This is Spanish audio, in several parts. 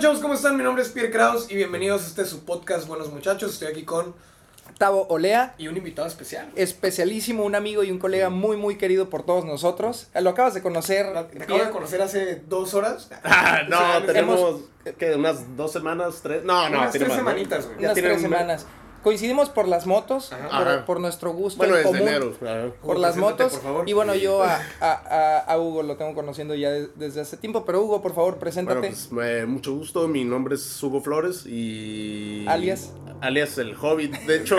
chavos? ¿Cómo están? Mi nombre es Pierre Kraus y bienvenidos a este su podcast Buenos Muchachos. Estoy aquí con Tavo Olea, y un invitado especial. especialísimo, un amigo y un colega muy, muy querido por todos nosotros. Eh, Lo acabas de conocer. Te acabo de conocer hace dos horas. Ah, O sea, no, tenemos, hemos- ¿qué? ¿Unas dos semanas? ¿Tres? No, no, unas tiene tres más, ¿no? semanitas, güey. Ya Unas tiene tres un- semanas. Coincidimos por las motos, Ajá. por, Ajá. por nuestro gusto Bueno, en común, enero. por Hugo, las motos. por favor. Y bueno, yo a, a, a- Hugo lo tengo conociendo ya de- desde hace tiempo, pero Hugo, por favor, preséntate. Bueno, pues eh, mucho gusto. Mi nombre es Hugo Flores y. Alias. Alias el Hobbit. De hecho,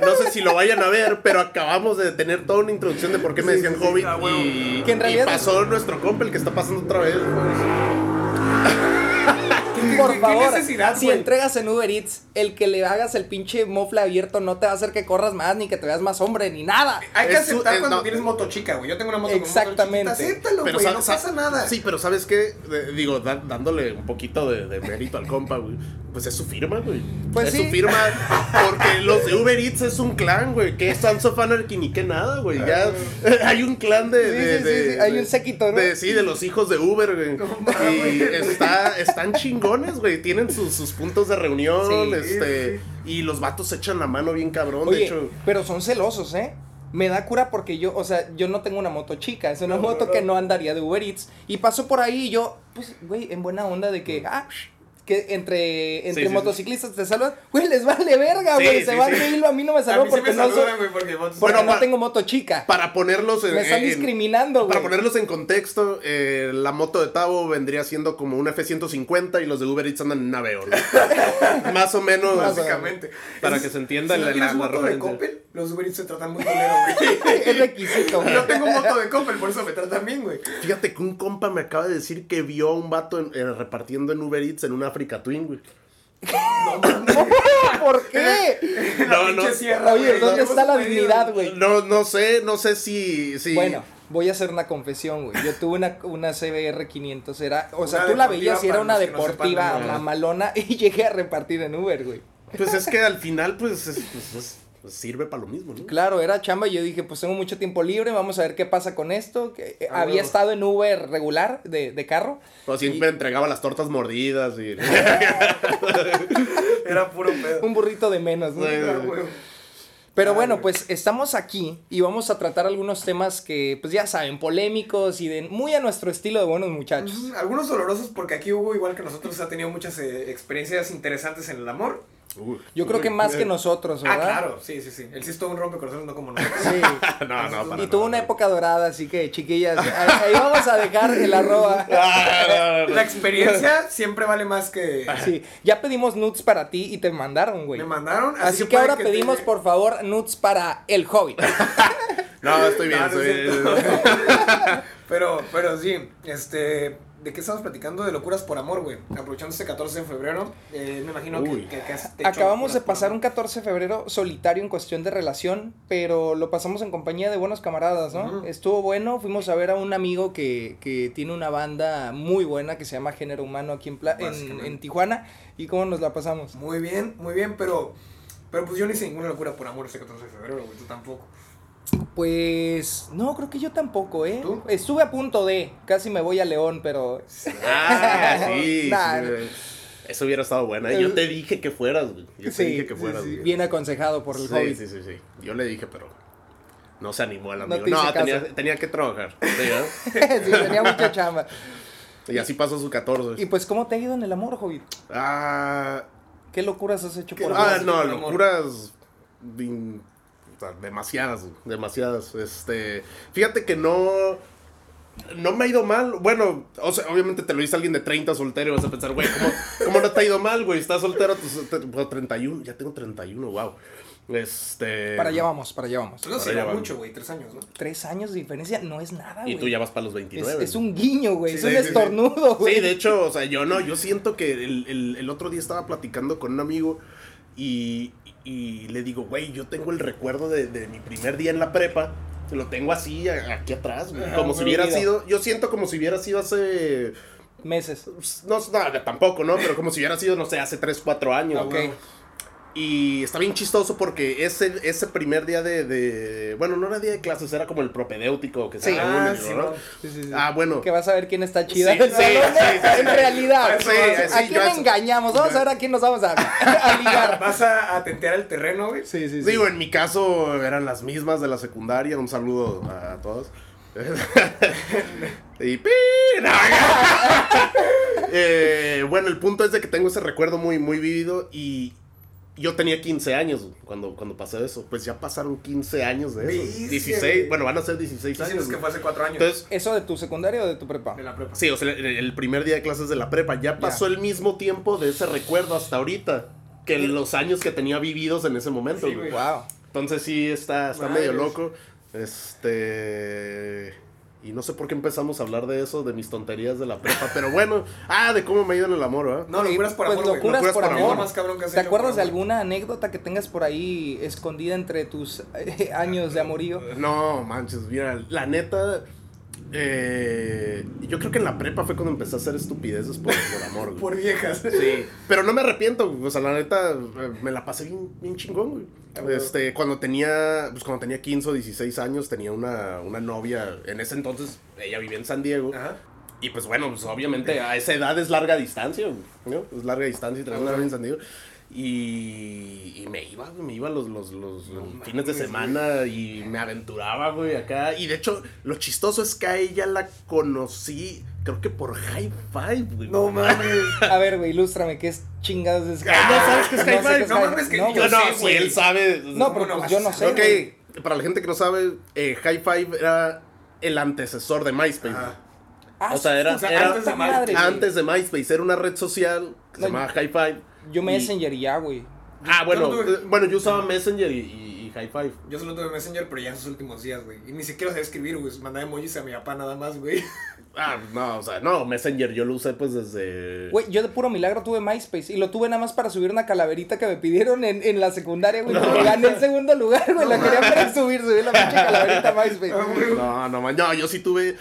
no sé si lo vayan a ver, pero acabamos de tener toda una introducción de por qué me Sí, decían sí, Hobbit. ah, y, Que en realidad y pasó nuestro compa, el que está pasando otra vez. ¿Qué- por qué- qué favor, necesidad, si entregas en Uber Eats, el que le hagas el pinche mofle abierto no te va a hacer que corras más, ni que te veas más hombre, ni nada. Hay que Es aceptar es- cuando no. tienes moto chica, güey. Yo tengo una moto Exactamente. con moto. Acéptalo, Pero No sa- pasa nada. Sí, pero ¿sabes qué? De- digo, da- dándole un poquito de, de mérito al compa, güey. Pues es su firma, güey. Pues es sí. su firma. Porque los de Uber Eats es un clan, güey. Que es Sons of Anarchy ni que nada, güey. Ya hay un clan de. Sí, de- sí, sí, de- sí, hay de- un séquito, ¿no? de- sí, de los hijos de Uber, güey. y está, están chingones, güey. Tienen sus, sus puntos de reunión. Sí, este. Y los vatos se echan la mano bien cabrón. Oye, de hecho. pero son celosos, ¿eh? Me da cura porque yo, o sea, yo no tengo una moto chica, es una No, moto no, que no. no andaría de Uber Eats. Y paso por ahí y yo, pues, güey, en buena onda de que, ah, que entre, entre Sí, sí, motociclistas te saludan, güey, les vale verga, güey, se van de hilo, a mí no me saludan porque me no soy, saludan, güey, porque motos- porque Bueno, no tengo moto chica. Para ponerlos en. me están en- discriminando, güey. Para ponerlos en contexto, eh, la moto de Tavo vendría siendo como una F-150 y los de Uber Eats andan en un Aveo, ¿no? Más o menos. Básicamente. Para que se entienda si no la- tienes la- la moto de referencia. Coppel, los Uber Eats se tratan muy culero, güey. Es requisito, güey. Yo tengo moto de Coppel, por eso me tratan bien, güey. Fíjate que un compa me acaba de decir que vio a un vato en- eh, repartiendo en Uber Eats en una Africa Twin, güey. No. ¿Por qué? La No, no. sierra, Oye, güey. ¿dónde está la dignidad, güey? No, no sé, no sé si. si Bueno, voy a hacer una confesión, güey. Yo tuve una, una CBR 500, era, o sea, Una tú la veías y era una no deportiva sepan, ¿no? mamalona y llegué a repartir en Uber, güey. Pues es que al final, pues, es- pues, es- pues sirve para lo mismo, ¿no? Claro, era chamba y yo dije, pues tengo mucho tiempo libre, vamos a ver qué pasa con esto. Que, eh, Ah, había estado en Uber regular de, de carro. O siempre entregaba las tortas mordidas y. Era puro pedo. Un burrito de menos, ¿no? Sí, Ah. Pero Ah, bueno, pues estamos aquí y vamos a tratar algunos temas que, pues ya saben, polémicos y de muy a nuestro estilo de buenos muchachos. Algunos dolorosos porque aquí Hugo, igual que nosotros, ha tenido muchas eh, experiencias interesantes en el amor. Uy. Yo creo que más que nosotros, Ah, ¿verdad? claro, sí, sí, sí. Él sí es todo un rompecorazones, no como nosotros. Sí. No, no, para Y tuvo una época dorada, así que chiquillas, ahí, vamos a dejar el arroba. Ah, no, no, no. La experiencia siempre vale más que... Sí, ya pedimos nudes para ti y te mandaron, güey. Me mandaron, Así, que puede ahora pedimos, por favor, nudes para el hobbit. No, estoy bien, No, no es estoy bien. Pero, pero sí, este... ¿De qué estamos platicando? De locuras por amor, güey. Aprovechando este 14 de febrero, eh, me imagino que, Uy. que, que has hecho Acabamos de pasar un amor. 14 de febrero solitario en cuestión de relación, pero lo pasamos en compañía de buenos camaradas, ¿no? Estuvo bueno, fuimos a ver a un amigo que, que tiene una banda muy buena que se llama Género Humano aquí en, Pla- en, en Tijuana. ¿Y cómo nos la pasamos? Muy bien, muy bien, pero... Pero pues yo no hice ninguna locura por amor este 14 de febrero, güey. Tú tampoco. Pues no, creo que yo tampoco, ¿eh? ¿Tú? Estuve a punto de, casi me voy a León, pero... Ah, sí. Nah, sí. Eso hubiera estado buena. Yo te dije que fueras, güey. Yo te dije que fueras, sí, güey. bien aconsejado por el sí, hobby. sí, sí, sí. Yo le dije, pero no se animó el amigo. No, tenía, tenía que trabajar. Sí, tenía mucha chamba. y así pasó su 14. Y pues, ¿cómo te ha ido en el amor, Hobbit? Ah, ¿Qué locuras has hecho ¿Qué por ah, no, locuras. Demasiadas, güey, demasiadas. Este, fíjate que no. No me ha ido mal. Bueno, o sea, obviamente te lo dice alguien de 30 soltero y vas a pensar, güey, ¿cómo, cómo no te ha ido mal, güey? Estás soltero, te- bueno, 31, ya tengo 31, wow. Este. Para allá vamos, para allá vamos. No Ahora se ya va va. mucho, güey. Tres años, ¿no? Tres años de diferencia no es nada, güey. Y tú ya vas para los es, 29. es un guiño, güey. es Sí, un sí, sí. estornudo, güey. Sí, de hecho, o sea, yo no, yo siento que el, el- el otro día estaba platicando con un amigo y, y le digo, güey, yo tengo el recuerdo de, de mi primer día en la prepa, lo tengo así aquí atrás, güey, como si hubiera sido, yo siento como si hubiera sido hace, Meses. no, no, tampoco, ¿no? Pero como si hubiera sido, no sé, hace 3, 4 años. Ok. Y está bien chistoso porque ese, ese primer día de, de- Bueno, no era día de clases, era como el propedéutico que se Sí. Ah, ¿no? sí, no. Sí, sí, sí. Ah, bueno. Que vas a ver quién está chida Sí, del sí, salón, sí, sí, sí. en realidad. Sí, ¿A sí, quién yo engañamos? Vamos a ver a quién nos vamos a, a ligar. Vas a, a tentear el terreno, güey. Sí, sí, sí. Digo, en mi caso eran las mismas de la secundaria. Un saludo a todos. y no. Eh, bueno, el punto es de que tengo ese recuerdo muy, muy vivido y yo tenía 15 años cuando, cuando pasé eso. Pues ya pasaron 15 años de eso. Bestia, 16, güey. bueno, van a ser 16 Diciendo años. que fue hace cuatro años. Entonces, ¿Eso de tu secundaria o de tu prepa? de la prepa. sí, o sea, el, el primer día de clases de la prepa ya pasó el mismo tiempo de ese recuerdo hasta ahorita que los años que tenía vividos en ese momento. Sí, güey. Wow. Entonces sí, está, está medio loco. Este... Y no sé por qué empezamos a hablar de eso, de mis tonterías de la prepa. Pero bueno, ah, de cómo me ha ido en el amor, ¿verdad? No, locuras por Pues amor, locuras Locuras por por amor. amor. Lo más cabrón que has ¿Te acuerdas de alguna anécdota que tengas por ahí escondida entre tus eh, años de amorío? No, manches, mira, la neta... eh, yo creo que en la prepa fue cuando empecé a hacer estupideces por, por amor, güey. Por viejas. Sí, pero no me arrepiento, güey. o sea, la neta, eh, me la pasé bien, bien chingón, güey. Este, cuando tenía, pues cuando tenía 15 o 16 años, tenía una, una novia, en ese entonces, ella vivía en San Diego, Ajá. y pues bueno, pues obviamente a esa edad es larga distancia, ¿no? Es larga distancia y tener una novia en San Diego. Y, y me iba, güey, me iba los, los, los No fines de semana y me aventuraba, güey, acá. Y de hecho, lo chistoso es que a ella la conocí, creo que por High Five, güey. No mames. A ver, güey, ilústrame, ¿qué es chingados de Ah, ¿no sabes qué es qué es No mames, que No, yo. No, sé, güey. él sabe. No, pero ¿Cómo no pues yo no sé. Ok, güey. para la gente que no sabe, eh, High Five era el antecesor de MySpace. Ajá. Ah, O sea, era- era- antes de güey. Antes de MySpace, era una red social que No, se llamaba High Five. Yo Messenger y ya, güey. Ah, bueno, Yo no tuve- eh, bueno, yo usaba Messenger y, y, y High Five. Yo solo tuve Messenger, pero ya en sus últimos días, güey. Y ni siquiera sabía escribir, güey. Mandaba emojis a mi papá nada más, güey. Ah, no, o sea, no, Messenger yo lo usé pues desde... Güey, yo de puro milagro tuve MySpace y lo tuve nada más para subir una calaverita que me pidieron en, en la secundaria, güey. porque Gané el segundo lugar, güey. la quería para subir, subir la pinche calaverita a MySpace. No, no, man, no, yo sí tuve...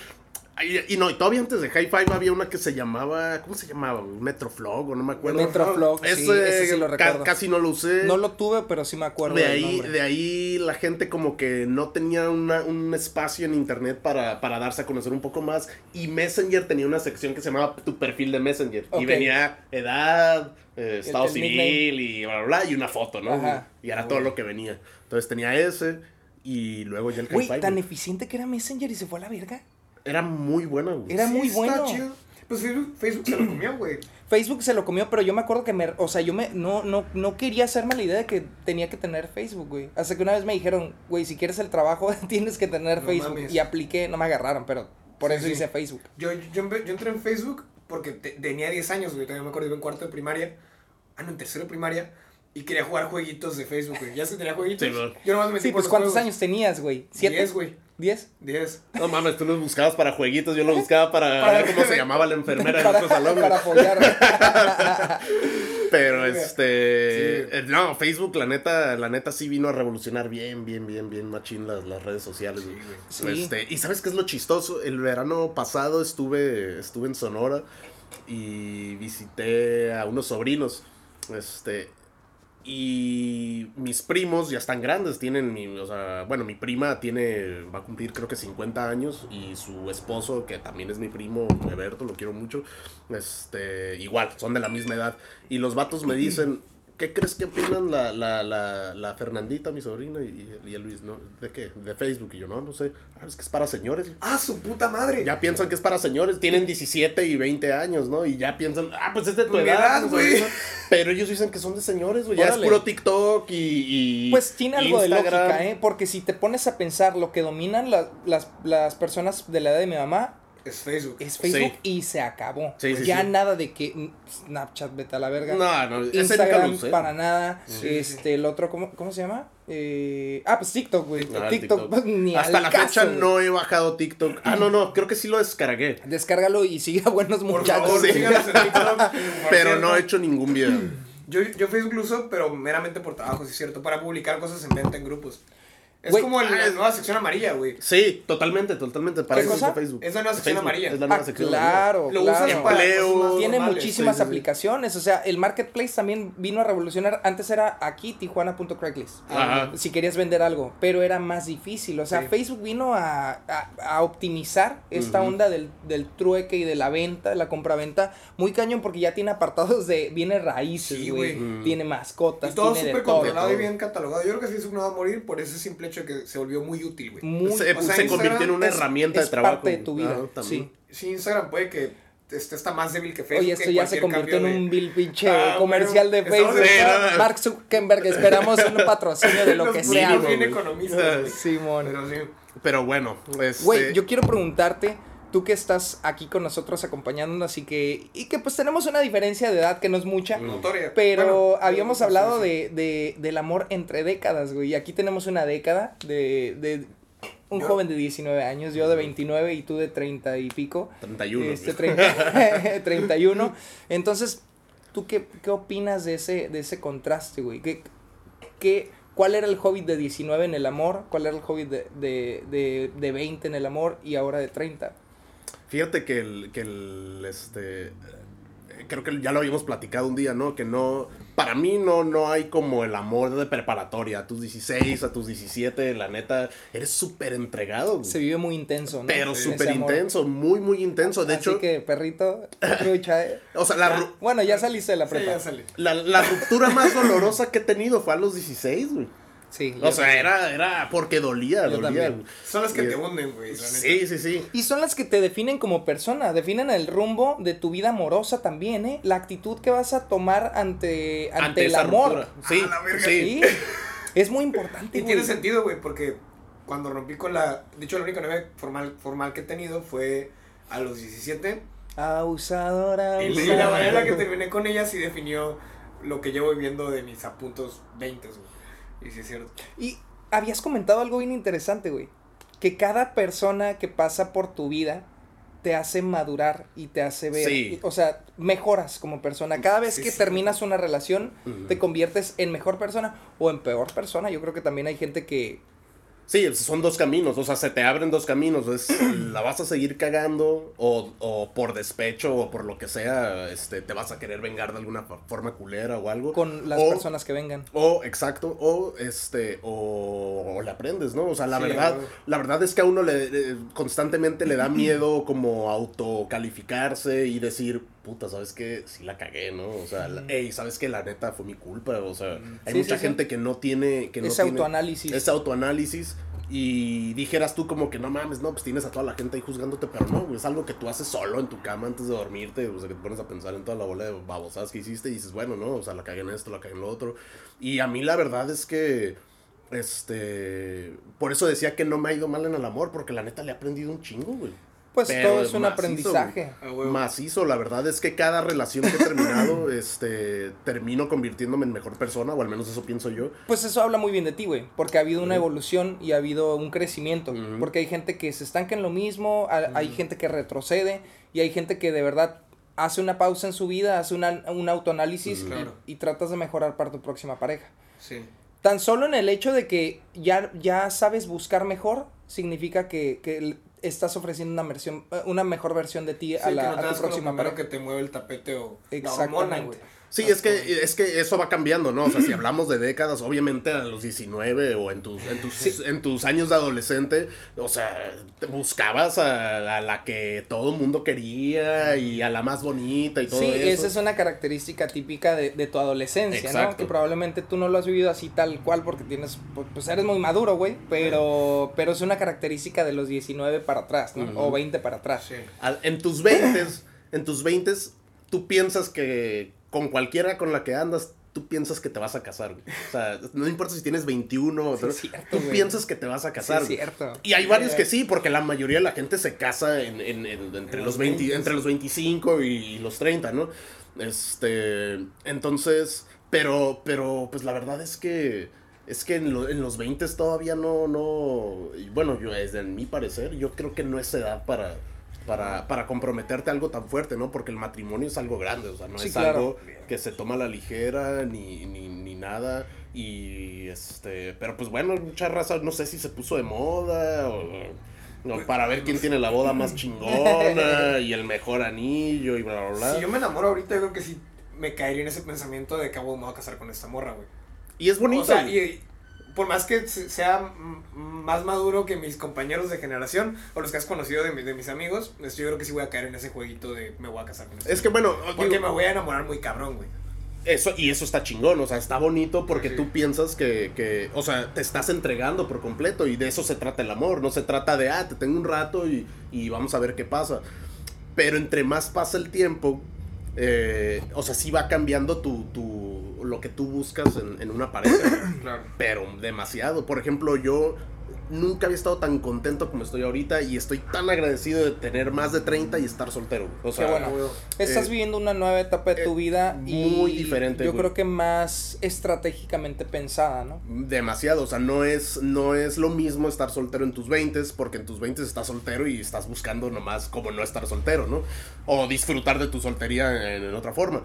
Y no, y todavía antes de High Five había una que se llamaba, ¿cómo se llamaba? Metroflog o no me acuerdo. Metroflog, sí, ese sí lo ca- recuerdo. casi no lo usé. No lo tuve, pero sí me acuerdo. de ahí, de ahí la gente como que no tenía una- un espacio en internet para, para darse a conocer un poco más. Y Messenger tenía una sección que se llamaba tu perfil de Messenger. Y venía edad, eh, estado el civil nickname. y bla, bla, bla, y una foto, ¿no? Ajá. Y era todo lo que venía. Entonces tenía ese y luego ya el Hi-Fi, tan eficiente que era Messenger y se fue a la verga. Era muy buena, güey. Era muy está bueno. chido. Pues Facebook, Facebook se lo comió, güey. Facebook se lo comió, pero yo me acuerdo que me, o sea, yo me, no, no, no quería hacerme la idea de que tenía que tener Facebook, güey. Hasta que una vez me dijeron, güey, si quieres el trabajo, tienes que tener No Facebook. mames. Y apliqué, no me agarraron, pero por Sí, eso sí. hice Facebook. Yo, yo, yo entré en Facebook porque te- tenía 10 años, güey. Todavía me acuerdo, iba en cuarto de primaria. Ah, no, en tercero de primaria. Y quería jugar jueguitos de Facebook, güey. Ya se tenía jueguitos. Sí, yo nomás me metí Sí, por pues los ¿cuántos juegos. años tenías, güey? ¿Siete? 10, güey. ¿Diez? 10. No mames, tú los buscabas para jueguitos, yo lo buscaba para, Para- ver cómo se llamaba la enfermera en para, otro salón. para apoyar. Pero este. Sí. eh, No, Facebook, la neta, la neta sí vino a revolucionar bien, bien, bien, bien machín las, las redes sociales. güey. Sí. Este, y sabes qué es lo chistoso? El verano pasado estuve, estuve en Sonora y visité a unos sobrinos. Este. Y mis primos ya están grandes, tienen mi, o sea, bueno, mi prima tiene, va a cumplir creo que 50 años y su esposo, que también es mi primo, Eberto, lo quiero mucho, este, igual, son de la misma edad. Y los vatos me dicen, ¿qué crees que opinan la, la, la, la Fernandita, mi sobrina, y, y el Luis, ¿no? ¿De qué? De Facebook, y yo, no, no sé, ah, es que es para señores. ¡Ah, su puta madre! Ya piensan que es para señores, tienen 17 y 20 años, ¿no? Y ya piensan, ah, pues es de tu edad, güey. Pero ellos dicen que son de señores, güey. Ya es puro TikTok y, y Pues tiene algo de lógica, ¿eh? Porque si te pones a pensar lo que dominan la- las, las personas de la edad de mi mamá Es Facebook. es Facebook Sí. y se acabó. Sí, sí, ya sí. nada de que mm, Snapchat, vete a la verga. No, no, Instagram para nada. Sí, este, el otro, ¿cómo, cómo se llama? Eh, ah, pues TikTok, güey. Ah, TikTok, TikTok. ni Hasta la caso, fecha no he bajado TikTok. Ah, no, no, creo que sí lo descargué. Descárgalo y sigue a buenos Por muchachos. favor, TikTok. Pero no he hecho ningún video. Yo, yo Facebook lo uso, pero meramente por trabajo, sí es cierto. Para publicar cosas en venta en grupos. Es como el- ah, la es- nueva sección amarilla, güey. Sí, totalmente, totalmente. Para ¿Qué eso cosa? uso Facebook. Es la nueva sección Facebook, amarilla. Es la nueva Ah, sección claro, Lo claro. usan para Empleo. Tiene normales. muchísimas sí, sí, sí. aplicaciones. O sea, el marketplace también vino a revolucionar. Antes era aquí, tijuana.craigslist. Ajá. Si querías vender algo, pero era más difícil. O sea, Sí. Facebook vino a, a- a optimizar esta onda del, del trueque y de la venta, de la compraventa. Muy cañón porque ya tiene apartados de viene raíces, güey. Tiene mascotas, Y todo súper todo. controlado y bien catalogado. Yo creo que Facebook no va a morir por ese simple hecho que se volvió muy útil, güey. Muy- Se, O sea, se convirtió en una es- herramienta es de trabajo. parte de tu vida. Sí. Sí, Instagram puede que esté está más débil que Facebook. Oye, esto que ya se convirtió en un vil pinche Ah, comercial bueno, de Facebook. Mark Zuckerberg, esperamos un patrocinio de lo Los que sea. bien güey. Simón. Pero sí. Pero bueno, este, Güey, yo quiero preguntarte, tú que estás aquí con nosotros acompañándonos y que, y que pues tenemos una diferencia de edad que no es mucha, Notoria. pero Bueno, habíamos hablado sí. de, de, del amor entre décadas, güey, y aquí tenemos una década de, de un Yo- joven de 19 años, yo de 29 y tú de 30 y pico. 31. Este, 30, 31. Entonces, ¿tú qué, qué opinas de ese, de ese contraste, güey? ¿Qué, qué, ¿Cuál era el hobbit de 19 en el amor? ¿Cuál era el hobbit de, de, de, de 20 en el amor y ahora de 30? Fíjate que el, que el, este, eh, creo que ya lo habíamos platicado un día, ¿no? Que no, para mí no, no hay como el amor de preparatoria, a tus 16, a tus 17, la neta, eres súper entregado, güey. Se vive muy intenso, ¿no? pero súper intenso, muy, muy intenso. De Así hecho, que, perrito, trucha, eh. o sea, la, ru- Bueno, ya saliste de la Sí, prepa. ya sale. la, la ruptura más dolorosa que he tenido fue a los 16, güey. Sí, O sea, era, era porque dolía, Yo dolía. también. güey. Son las que Y- te hunden, güey. Sí, sí, sí. Y son las que te definen como persona, definen el rumbo de tu vida amorosa también, ¿eh? La actitud que vas a tomar ante, ante, el amor. ruptura. Sí, Ah, la verga. sí. Sí. Es muy importante, Y güey. tiene sentido, güey, porque cuando rompí con la. De hecho, la única novia formal, formal que he tenido fue a los 17. Abusadora, Y la- y la manera en la que terminé con ella sí definió lo que llevo viviendo de mis apuntos 20, güey. Y sí es cierto. Y habías comentado algo bien interesante, güey. Que cada persona que pasa por tu vida te hace madurar y te hace ver. Sí. O sea, mejoras como persona. Cada vez Sí, que sí. terminas una relación, te conviertes en mejor persona o en peor persona. Yo creo que también hay gente que. Sí, son dos caminos, o sea, se te abren dos caminos, es la vas a seguir cagando o, o por despecho o por lo que sea, este, te vas a querer vengar de alguna forma culera o algo. con las O- personas que vengan. O, exacto, o este, o, o le aprendes, ¿no? O sea, la Sí, verdad, la verdad es que a uno le, le- constantemente le da miedo como autocalificarse y decir, puta, ¿sabes qué? Sí la cagué, ¿no? O sea, la- hey, ¿sabes qué? La neta fue mi culpa, o sea, hay Sí, mucha sí, sí. gente que no tiene, que no Ese tiene autoanálisis. ese autoanálisis y dijeras tú como que no mames, no, pues tienes a toda la gente ahí juzgándote, pero no, güey, es algo que tú haces solo en tu cama antes de dormirte, o sea, que te pones a pensar en toda la bola de babosadas que hiciste y dices, bueno, no, o sea, la cagué en esto, la cagué en lo otro. Y a mí la verdad es que, este, por eso decía que no me ha ido mal en el amor, porque la neta le he aprendido un chingo, güey. Pues Pero todo es un macizo, aprendizaje. Ah. Macizo, la verdad es que cada relación que he terminado, este, termino convirtiéndome en mejor persona, o al menos eso pienso yo. Pues eso habla muy bien de ti, güey. Porque ha habido una evolución y ha habido un crecimiento. Porque hay gente que se estanca en lo mismo, ha- hay gente que retrocede y hay gente que de verdad hace una pausa en su vida, hace una, un autoanálisis y- Claro. y, tratas de mejorar para tu próxima pareja. Sí. Tan solo en el hecho de que ya, ya sabes buscar mejor, significa que, que estás ofreciendo una, versión, eh, una mejor versión de ti Sí, a, que la, no a te tu próxima pareja. que te mueve el tapete o la hormona, güey. Sí, es que, es que eso va cambiando, ¿no? O sea, si hablamos de décadas, obviamente a los 19 o en tus, en tus, en tus años de adolescente, o sea, te buscabas a, a la que todo el mundo quería y a la más bonita y todo Sí, eso. esa es una característica típica de, de tu adolescencia, ¿no? Exacto. Que probablemente tú no lo has vivido así tal cual porque tienes, pues, pues eres muy maduro, güey, pero, pero es una característica de los 19 para atrás, ¿no? O 20 para atrás. Sí. En tus 20, en tus 20, tú piensas que con cualquiera con la que andas, tú piensas que te vas a casar, güey. O sea, no importa si tienes 21 o Sí, cierto, tú güey. piensas que te vas a Sí, casar. es cierto. Y hay varios que sí, porque la mayoría de la gente se casa en, en- en- entre, En los los 20, 20. entre los 25 y los 30, ¿no? Este, entonces, pero, pero, pues la verdad es que, es que en, lo- en los 20 todavía no, no, y bueno, yo, desde mi parecer, yo creo que no es edad para, para, para comprometerte a algo tan fuerte, ¿no? Porque el matrimonio es algo grande, o sea, no Sí, es claro. algo que se toma a la ligera ni, ni, ni nada. Y este, pero pues bueno, mucha raza, no sé si se puso de moda o, no, para ver quién tiene la boda más chingona y el mejor anillo y bla, bla, bla. Si yo me enamoro ahorita, yo creo que sí me caería en ese pensamiento de que "Ah, me voy a casar con esta morra, güey. Y es bonito. O sea, y por más que se- sea más maduro que mis compañeros de generación o los que has conocido de, mi- de mis amigos, pues, yo creo que sí voy a caer en ese jueguito de me voy a casar con esta es que bueno, Porque digo, me voy a enamorar muy cabrón, güey. eso, y eso está chingón, o sea, está bonito porque Sí. tú piensas que, que, o sea, te estás entregando por completo y de eso se trata el amor, no se trata de, ah, te tengo un rato y, y vamos a ver qué pasa. Pero entre más pasa el tiempo, eh, o sea, sí va cambiando tu, tu, lo que tú buscas en, en una pareja. Claro. pero demasiado. Por ejemplo, yo nunca había estado tan contento como estoy ahorita y estoy tan agradecido de tener más de 30 y estar soltero. O sea, Qué bueno. Estás eh, viviendo una nueva etapa de tu eh, vida y muy diferente, Yo güey. creo que más estratégicamente pensada, ¿no? demasiado, o sea, no es, no es lo mismo estar soltero en tus 20 porque en tus 20 estás soltero y estás buscando nomás como no estar soltero, ¿no? O disfrutar de tu soltería en, en otra forma.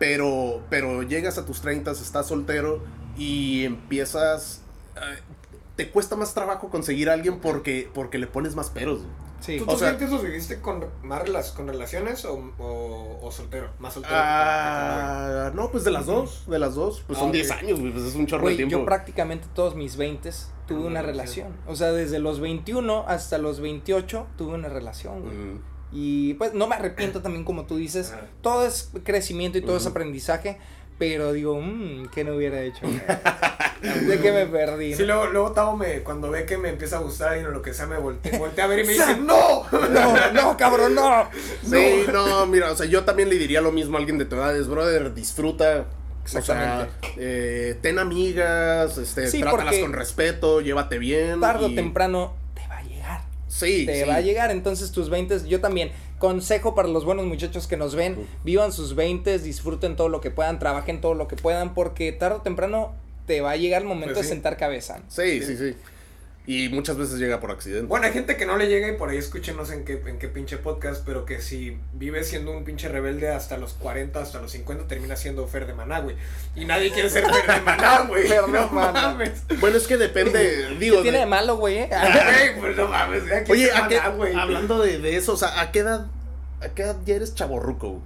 Pero, pero llegas a tus 30, estás soltero y empiezas... eh, te cuesta más trabajo conseguir a alguien porque, porque le pones más peros. güey. Sí. ¿Tú O tus sea- 20 los viviste con más relas- con relaciones o, o, o soltero? Más soltero. Ah, no, pues de las dos, de las dos. Pues Ah, son ok. 10 años, güey, pues es un chorro Güey, de tiempo. yo prácticamente todos mis 20 tuve Una relación. relación. O sea, desde los 21 hasta los 28 tuve una relación, güey. Mm. Y pues no me arrepiento también, como tú dices. Todo es crecimiento y todo es Ujú. aprendizaje. Pero digo, mmm, ¿qué no hubiera hecho? ¿De qué me perdí? Sí, no? luego, luego Tavo me, cuando ve que me empieza a gustar alguien o lo que sea, me voltea, voltea a ver y me dice, ¡No! No, no, cabrón, no. Sí, no. mira, o sea, yo también le diría lo mismo a alguien de tu edad, es brother, disfruta. O sea, eh, ten amigas, este, Sí, trátalas con respeto, llévate bien. Tarde o y- temprano te va a llegar. Sí, te sí. va a llegar. Entonces tus 20, yo también, consejo para los buenos muchachos que nos ven, vivan sus 20, disfruten todo lo que puedan, trabajen todo lo que puedan, porque tarde o temprano te va a llegar el momento Pues de sí. sentar cabeza. Sí, sí, sí. Y muchas veces llega por accidente. Bueno, hay gente que no le llega y por ahí escuchen, no sé en qué, en qué pinche podcast, pero que si vive siendo un pinche rebelde hasta los 40, hasta los 50, termina siendo Fer de Maná, güey. Y nadie quiere ser Fer de Maná, güey. Fer de no Maná. mames. Bueno, es que depende, digo. ¿Qué tiene de- malo, güey? eh? Güey, pues no mames, Oye, ser ¿a qué- Maná, güey. hablando de, de eso, o sea, ¿a qué edad, a qué edad ya eres chaborruco? güey?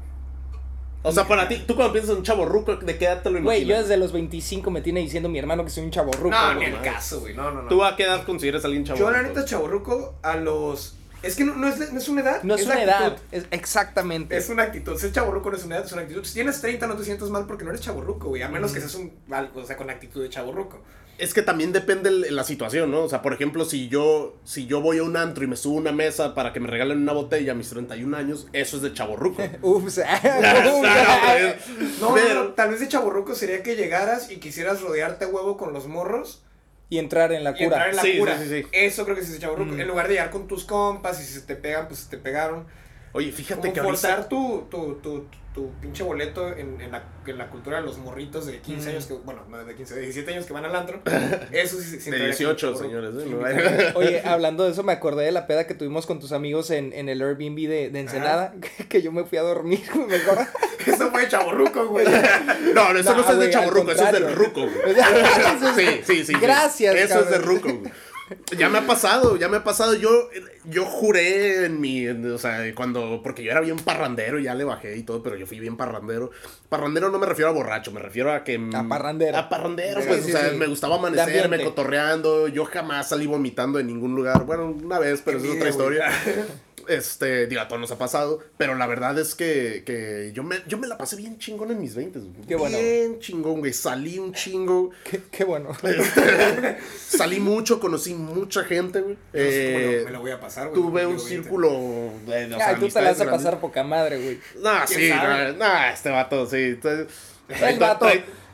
O sea, para ti, tú cuando piensas en un chaborruco, ¿de qué edad te lo imaginas? Güey, yo desde los 25 me tiene diciendo mi hermano que soy un chavo ruco. No, ni el caso, güey. No, no, no. ¿Tú a qué edad consideras a alguien Yo, chaborruco? la neta, chaborruco a los. Es que no, no, es, no es una edad. No es, una edad, actitud. es exactamente. Es una actitud. Ser chaborruco no es una edad, es una actitud. Si tienes 30, no te sientas mal porque no eres chaborruco, güey. A menos que seas un. algo, O sea, con actitud de chaborruco. Es que también depende el- la situación, ¿no? O sea, por ejemplo, si yo, si yo voy a un antro y me subo a una mesa para que me regalen una botella a mis 31 años, eso es de chaborruco. Ups. No, Pero- no, tal vez de chaborruco sería que llegaras y quisieras rodearte a huevo con los morros y entrar en la y entrar cura. en la Sí, cura. sí, sí, sí. Eso creo que sí es de chaborruco. Mm. En lugar de llegar con tus compas y si se te pegan, pues se te pegaron. Oye, fíjate Como que forzar ahorita... tu, tu, tu, tu pinche boleto en, en, la, en la cultura de los morritos de 15 Mm. años, que, bueno, no de 15, de 17 años que van al antro. Eso sí, sí De entraría 18, como señores, ¿eh? Oye, hablando de eso, me acordé de la peda que tuvimos con tus amigos en, en el Airbnb de, de Ensenada, que, que yo me fui a dormir, me acuerdo. Eso fue chaborruco, güey. No, eso no, No, es de chaborruco, eso es del ruco. güey. Sí, sí, sí. sí. Gracias, Eso es de ruco. güey. Ya me ha pasado, ya me ha pasado. Yo, yo juré en mi, en- o sea, cuando, porque yo era bien parrandero, ya le bajé y todo, pero yo fui bien parrandero. Parrandero no me refiero a borracho, me refiero a que... A parrandero. A parrandero, Sí, pues, sí, o sea, sí. me gustaba amanecerme, cotorreando. Yo jamás salí vomitando en ningún lugar. Bueno, una vez, pero es otra historia. Este, digo, a todos nos ha pasado, pero la verdad es que, que yo, me, yo me la pasé bien chingón en mis 20. Qué bueno. Bien chingón, güey. Salí un chingo. Qué, qué bueno. Salí mucho, conocí mucha gente, güey. Eh, me lo voy a pasar, güey. tuve un círculo de, sea, Ay, tú te la vas a pasar poca madre, güey. ¿Quién sí, no, no, este vato, sí. Entonces, El vato,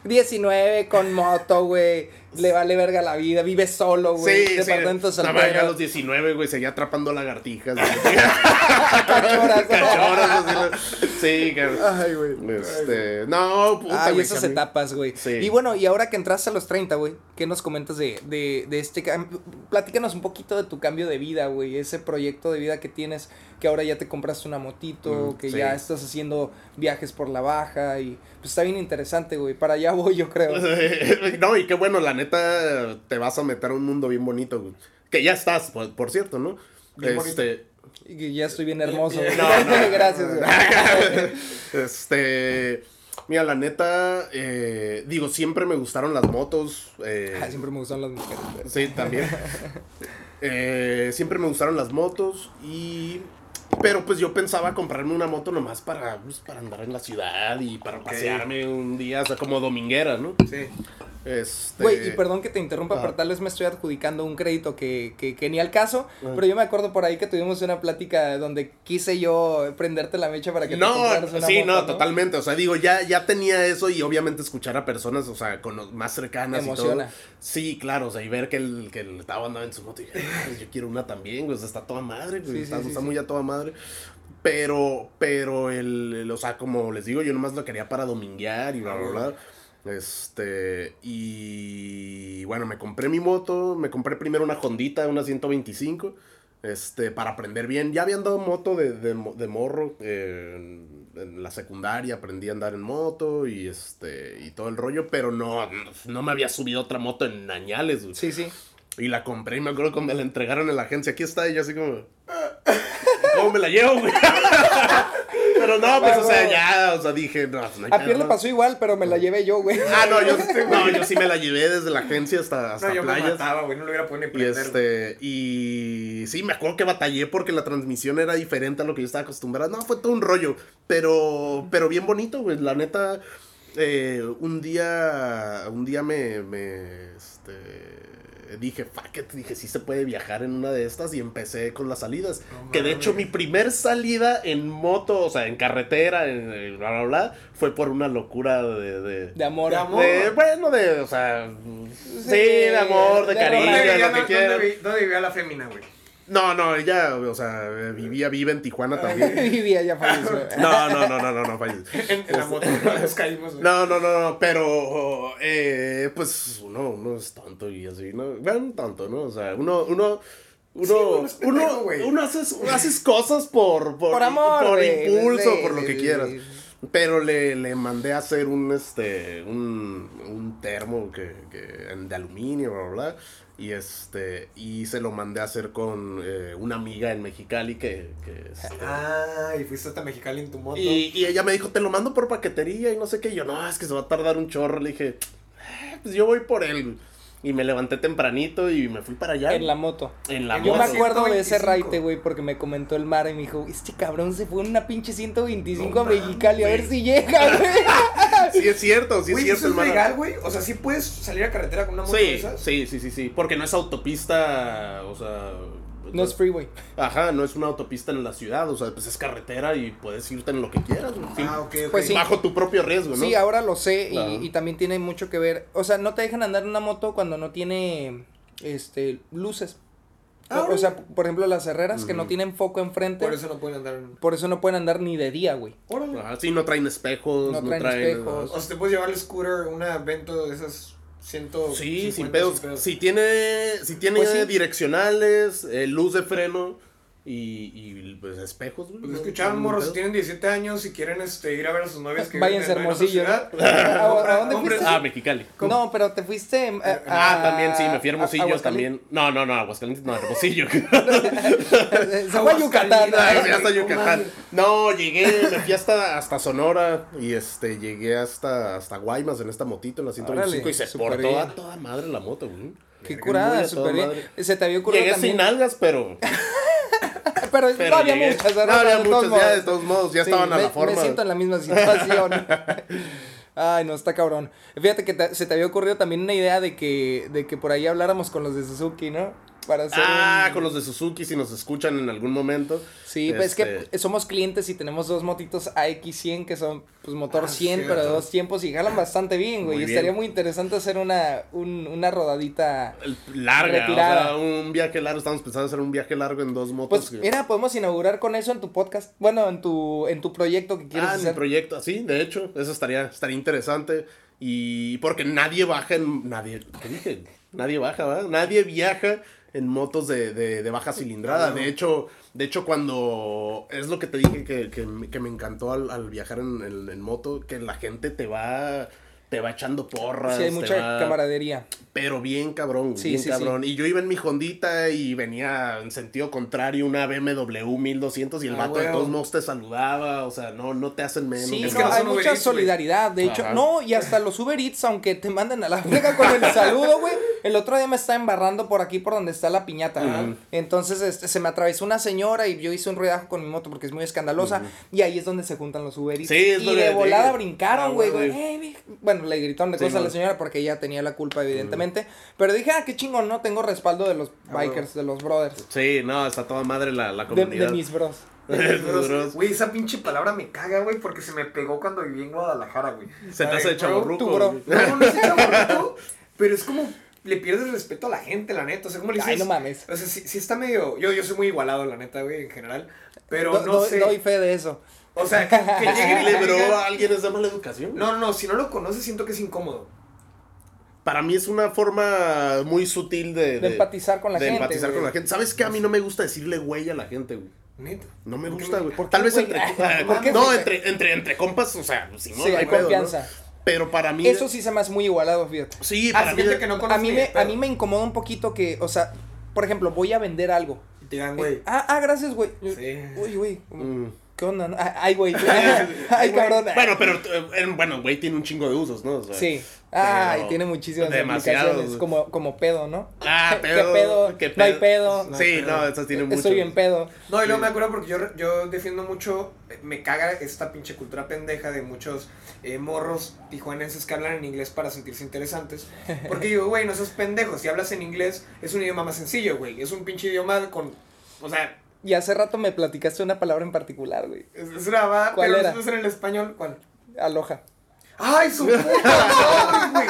19, con moto, güey. Le vale verga la vida, vive solo, güey. Sí, sí. Departamento ya a los 19, güey, seguía atrapando lagartijas. güey. Cachoras, Cachorros, así, Sí. Ay, güey. Este, no, puta, Ay, güey, esas etapas, güey. Sí. Y bueno, y ahora que entraste a los 30, güey, ¿qué nos comentas de, de, de este cambio? Platícanos un poquito de tu cambio de vida, güey, ese proyecto de vida que tienes que ahora ya te compraste una motito, Mm, que sí. ya estás haciendo viajes por la baja y pues está bien interesante, güey. Para allá voy, yo creo. no, y qué bueno, la neta, te vas a meter a un mundo bien bonito, güey. Que ya estás, por, por cierto, ¿no? Bien este, Y ya estoy bien hermoso. Bien, güey. bien. No, no. Gracias, güey. este, mira, la neta, eh, digo, siempre me gustaron las motos. eh, Ah, siempre me gustan las mujeres. Sí, también. Eh, siempre me gustaron las motos y... Pero pues yo pensaba comprarme una moto nomás para, pues, para andar en la ciudad y para pasearme un día, o sea, como dominguera, ¿no? Sí. Este... Güey, y perdón que te interrumpa, Ah. pero tal vez me estoy adjudicando un crédito que, que, que ni al caso. Ah. Pero yo me acuerdo por ahí que tuvimos una plática donde quise yo prenderte la mecha para que te No, una sí, moto, no, totalmente. O sea, digo, ya, ya tenía eso y obviamente escuchar a personas, o sea, con más cercanas Emociona. y todo. Sí, claro, o sea, y ver que el, que el estaba andando en su moto y dije, "Ah, yo quiero una también, güey, o sea, está toda madre, güey, Sí, está, sí, sí, está sí. muy a toda madre. Pero, pero el, el- o sea, como les digo, yo nomás lo quería para dominguear y bla, bla, bla. Este, y bueno, me compré mi moto, me compré primero una Hondita, una 125, este, para aprender bien. Ya había andado moto de, de, de morro, eh, en, en la secundaria aprendí a andar en moto y este, y todo el rollo, pero no, no me había subido otra moto en añales, güey. Sí, sí. Y la compré y me acuerdo cuando me la entregaron en la agencia. Aquí está, y yo así como. ¿Cómo me la llevo, güey? Pero no, pues, o sea, ya, o sea, dije, no, pues, no hay A Pierre le pasó igual, pero me la llevé yo, güey. Ah, no, yo, no, yo sí me la llevé desde la agencia hasta, hasta No, yo me playas. mataba, güey. No lo hubiera podido ni Y prender. este, y sí, me acuerdo que batallé porque la transmisión era diferente a lo que yo estaba acostumbrado. No, fue todo un rollo, pero, pero bien bonito, güey. La neta, eh, un día, un día me, me, este, dije, fuck it, dije, sí se puede viajar en una de estas y empecé con las salidas. Que de hecho mi primer salida en moto, o sea, en carretera, en, en bla, bla, bla, fue por una locura de... de De amor. De amor. de- bueno, de, o sea, sí, de amor, de, de cariño, ¿Dónde de vivía, lo que quieras. dónde vi- dónde vivía la fémina, güey? No, no, ella, o sea, vivía, vive en Tijuana también. Vivía ya falleció. No, no, no, no, no, no, falleció. En, en la moto, no nos caímos. No, no, no, no, pero, eh, pues, uno, uno es tonto y así, ¿no? Bueno, tonto, ¿no? O sea, uno, uno, uno, Sí, uno pendejo, uno, haces, haces cosas por, por, Por amor, por impulso, sí, por lo que sí, quieras. sí. Pero le, le mandé a hacer un, este, un, un termo que, que, de aluminio, bla, bla, bla. Y este, y se lo mandé a hacer con eh, una amiga en Mexicali que, que este, Ah, y fuiste hasta Mexicali en tu moto. y, y ella me dijo, te lo mando por paquetería y no sé qué. Y yo, no, es que se va a tardar un chorro. Le dije, "Eh, pues yo voy por él. Güey". Y me levanté tempranito y me fui para allá. En la moto. En la Yo me acuerdo de ese 125. raite, güey, porque me comentó el Mara y me dijo, este cabrón se fue en una pinche 125 No a Mexicali, a ver si llega, güey. Sí, es cierto, sí es cierto. ¿eso es legal, güey? O sea, ¿sí puedes salir a carretera con una moto de Sí, esas? sí, sí, sí, sí. Porque no es autopista, o sea... No es freeway. Ajá, no es una autopista en la ciudad, o sea, pues es carretera y puedes irte en lo que quieras, güey. Ah, ok. Pues sí. Bajo tu propio riesgo, ¿no? Sí, ahora lo sé y, Claro. y también tiene mucho que ver. O sea, no te dejan andar en una moto cuando no tiene este luces. Ah, o sea, por ejemplo, las herreras que no tienen foco enfrente. Por eso no pueden andar en... Por eso no pueden andar ni de día, güey. Órale. Ajá, sí, no traen espejos, No no, traen traen... espejos. O sea, te puedes llevar el scooter, una Vento de esas 150. Sí, sin pedos. Si tiene, si tiene Pues sí. direccionales, eh, luz de freno y, y pues espejos, güey. Pues escuchaban, no- morros, si tienen 17 años y quieren este, ir a ver a sus novias que Váyanse viven. ¿A- a dónde hombres- fuiste? Ah, Mexicali. No, pero te fuiste eh, a, Ah, a- también, sí, me fui a Hermosillo también. No, no, no, Aguascalientes, no, Hermosillo. Se fue a Yucatán. Hasta Yucatán. No, llegué, me fui hasta, hasta Sonora y este, llegué hasta, hasta Guaymas en esta motito en la 125 Órale, y se portó a toda madre la moto, güey. Qué curada, súper bien. Se te había ocurrido Llegué también. sin algas, pero... Pero, pero no había llegué. muchas. No había De todos ya de todos modos, ya Sí, estaban a me- la forma. Me siento en la misma situación. Ay, no, está cabrón. Fíjate que te- se te había ocurrido también una idea de que, de que por ahí habláramos con los de Suzuki, ¿no? Para hacer Ah, un- con los de Suzuki, si nos escuchan en algún momento. Sí, pues es que Este, somos clientes y tenemos dos motitos AX100 que son pues motor Ah, 100, cierto. pero de dos tiempos y jalan bastante bien, güey. Muy Y bien. estaría muy interesante hacer una, un- una rodadita. Larga, Retirada. o sea, un viaje largo. Estamos pensando hacer un viaje largo en dos motos. Pues que- mira, podemos inaugurar con eso en tu podcast. Bueno, en tu, en tu proyecto que quieres ah, en mi hacer. proyecto, sí, de hecho, eso estaría, estaría interesante. Y porque nadie baja en. Nadie. ¿Qué dije? Nadie baja, ¿verdad? Nadie viaja en motos de, de, de baja cilindrada. De hecho, de hecho, cuando. Es lo que te dije que, que, me- que me encantó al, al viajar en, en- en moto, que la gente te va. Te va echando porras. Sí, hay te mucha va- camaradería. pero bien cabrón, Sí, bien sí, cabrón. Y yo iba en mi Hondita y venía en sentido contrario una BMW 1200 y el Ah, vato de todos modos te saludaba. O sea, no, no te hacen menos. Sí, Es que no hay Uber mucha Eats, solidaridad. De hecho, no, y hasta los Uber Eats, aunque te manden a la verga con el saludo, güey. El otro día me estaba embarrando por aquí, por donde está la piñata. Ujú. Entonces, este, se me atravesó una señora y yo hice un ruidajo con mi moto porque es muy escandalosa. Y ahí es donde se juntan los Uber Eats. Sí, y de volada brincaron, Ah, güey. "Eh, vi-". bueno, le gritaron de Sí, cosas a la señora porque ella tenía la culpa, evidentemente. Pero dije, ah, qué chingón, ¿no? Tengo respaldo de los Ah, bikers, de los brothers. Sí, no, está toda madre la, la De, comunidad. de mis bros. Güey, esa pinche palabra me caga, güey, porque se me pegó cuando viví en Guadalajara, güey. Se te hace de de bro. güey. No, no es el chavorruco, pero es como le pierdes respeto a la gente, la neta. O sea, como le dices. Ay, no mames. O sea, sí, sí está medio. Yo, yo soy muy igualado, la neta, güey, en general. Pero Do- no sé. doy fe de eso. O sea, que, que llegue y te bro, diga- alguien es de mala educación. No, no, no, si no lo conoces, siento que es incómodo. Para mí es una forma muy sutil de... De empatizar con la de gente, empatizar güey. con la gente. ¿Sabes qué? A mí no me gusta decirle güey a la gente, güey. Neta. No me ¿Por qué gusta, no? güey. ¿Por qué, Tal vez güey? entre... ¿Por qué, no, entre, entre, entre compas, o sea, si no, Sí, no hay pedo, ¿no? confianza. Pero para mí... Eso sí se me hace muy igualado, fíjate. Sí, Ah, para mí... gente que no A conoce mí, me, de a mí me incomoda un poquito que, o sea, por ejemplo, voy a vender algo. Y te digan, Eh, güey. ah, ah, gracias, güey. Sí. Uy, güey. Mm. ¿Qué onda? no? Ah, Ay, güey. Ay, cabrón. Bueno, pero, eh, bueno, güey, tiene un chingo de usos, ¿no? O sea, Sí. Ay, tiene muchísimas demasiados, aplicaciones. Como, como pedo, ¿no? Ah, ¿Qué pedo. pedo? qué No hay pedo. No Sí, hay pedo. no, eso tiene mucho. Estoy bien pedo. No, y luego me acuerdo porque yo, yo defiendo mucho, me caga esta pinche cultura pendeja de muchos eh, morros tijuanenses que hablan en inglés para sentirse interesantes. Porque digo, güey, no seas pendejo, si hablas en inglés es un idioma más sencillo, güey. Es un pinche idioma con, o sea, Y hace rato me platicaste una palabra en particular, güey. es, una va, ¿Cuál pero era? nosotros en el español, ¿cuál? Aloha. ¡Ay, su puta madre, güey!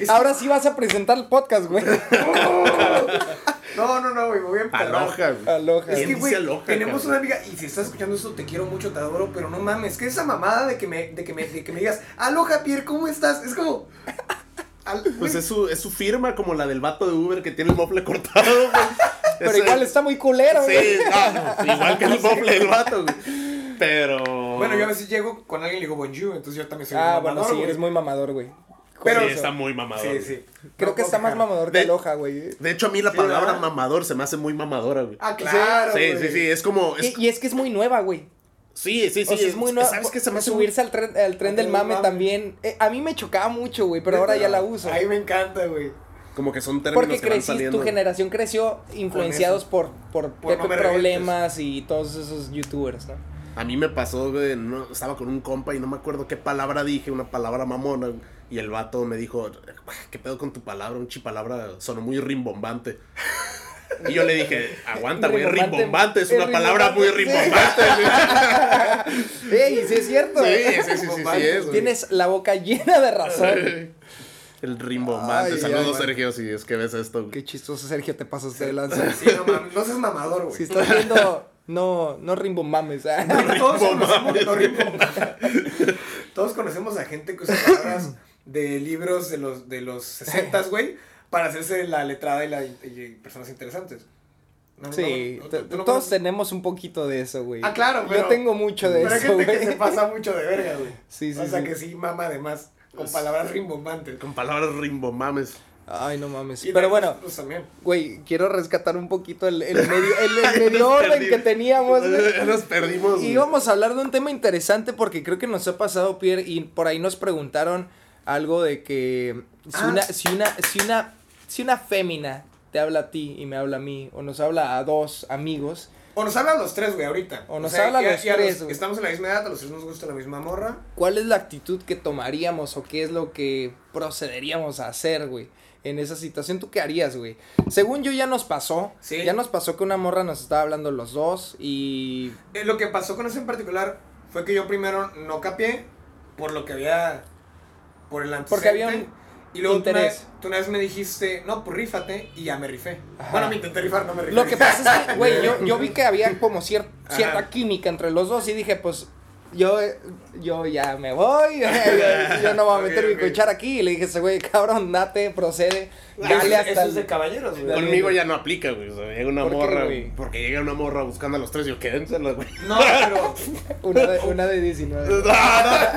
Es- Ahora sí vas a presentar el podcast, güey. No, no, no, güey, me voy a emperrar. Aloha, güey. Aloha. Es ¿Quién que, güey, tenemos cabrón? una amiga, y si estás escuchando esto, te quiero mucho, te adoro, pero no mames, que esa mamada de que me, de que me, de que me digas, aloha, Pierre, ¿cómo estás? Es como... al- Pues es su, es su firma como la del vato de Uber que tiene el mofle cortado, güey. Pero Ese- igual está muy culero, Sí, güey. no, no, igual que el mofle del vato, güey. Pero. Bueno, yo a veces llego con alguien y le digo bonjour, entonces yo también soy Ah, un bueno, mamador, sí, güey. eres muy mamador, güey. Pero- sí, Eso. está muy mamador. Sí, sí. Creo No que está más mamador que Aloha, güey. De hecho, a mí la Sí, palabra mamador se me hace muy mamadora, güey. Ah, claro, Sí, güey. sí, sí, es como. es- Y, y es que es muy nueva, güey. Sí, sí, sí. o sea, es muy nueva. ¿Sabes qué se me hace muy- Subirse al tren, al tren del mame mame. también. Eh, a mí me chocaba mucho, güey, pero ahora ya la uso. Ahí me encanta, güey. Como que son términos Porque que van crecí, saliendo. tu generación creció influenciados por, por, Por Pepe No Problemas y todos esos youtubers, ¿no? A mí me pasó, güey, no, estaba con un compa y no me acuerdo qué palabra dije, una palabra mamona, y el vato me dijo, ¿qué pedo con tu palabra? Un palabra sonó muy rimbombante. Y yo le dije, aguanta, güey, Rimbombante, es una palabra muy rimbombante. ¡Ey, sí es cierto! Sí, sí, sí, sí, sí, es, güey. Tienes la boca llena de razón. El rimbombante. Saludos, Sergio, si es que ves esto. güey. Qué chistoso, Sergio, te pasas de lanza. Sí, no mames, no seas mamador, güey. Si estás viendo, no, no rimbomames. ¿ah? Todos Rimbo conocemos, mames. no, rimbo mames. Todos conocemos a gente que usa palabras de libros de los, de los 60, güey, para hacerse la letrada y, la, y personas interesantes. No, Sí, no, no todos tenemos un poquito de eso, güey. Ah, claro, pero... Yo tengo mucho de pero eso, hay gente que se pasa mucho de verga, güey. Sí, sí, O sea sí. que sí mama además con palabras rimbombantes. Con palabras rimbombames. Ay, no mames. Y Pero bueno, también. güey, quiero rescatar un poquito el, el medio, el, el medio orden que teníamos, güey. Nos perdimos. Y vamos a hablar de un tema interesante porque creo que nos ha pasado, Pierre, y por ahí nos preguntaron algo de que si Ah. una, si una, si una, si una fémina te habla a ti y me habla a mí, o nos habla a dos amigos, O nos hablan los tres, güey, ahorita. O nos hablan ya- los tres. Estamos en la misma edad, a los tres nos gusta la misma morra. ¿cuál es la actitud que tomaríamos o qué es lo que procederíamos a hacer, güey? En esa situación, ¿tú qué harías, güey? Según yo ya nos pasó, Sí. ya nos pasó que una morra nos estaba hablando los dos y... Eh, lo que pasó con ese en particular fue que yo primero no capié por lo que había. Por el antecedente. Porque había un Y luego tú una, tú una vez me dijiste, no, pues rífate, y ya me rifé. Ajá. Bueno, me intenté rifar, no me rifé. Lo que pasa es que, güey, yo, yo vi que había como cier- cierta química entre los dos y dije, pues, yo, yo ya me voy, yo, yo no voy a meter mi ok. cuchara aquí. Y le dije ese güey, cabrón, date, procede, dale Eso- hasta eso es de caballeros, güey. Conmigo ya no aplica, güey. O sea, llega una ¿Por qué, morra. güey? porque llega una morra buscando a los tres y yo, quédensela, güey. No, pero. una, de, una de 19. No,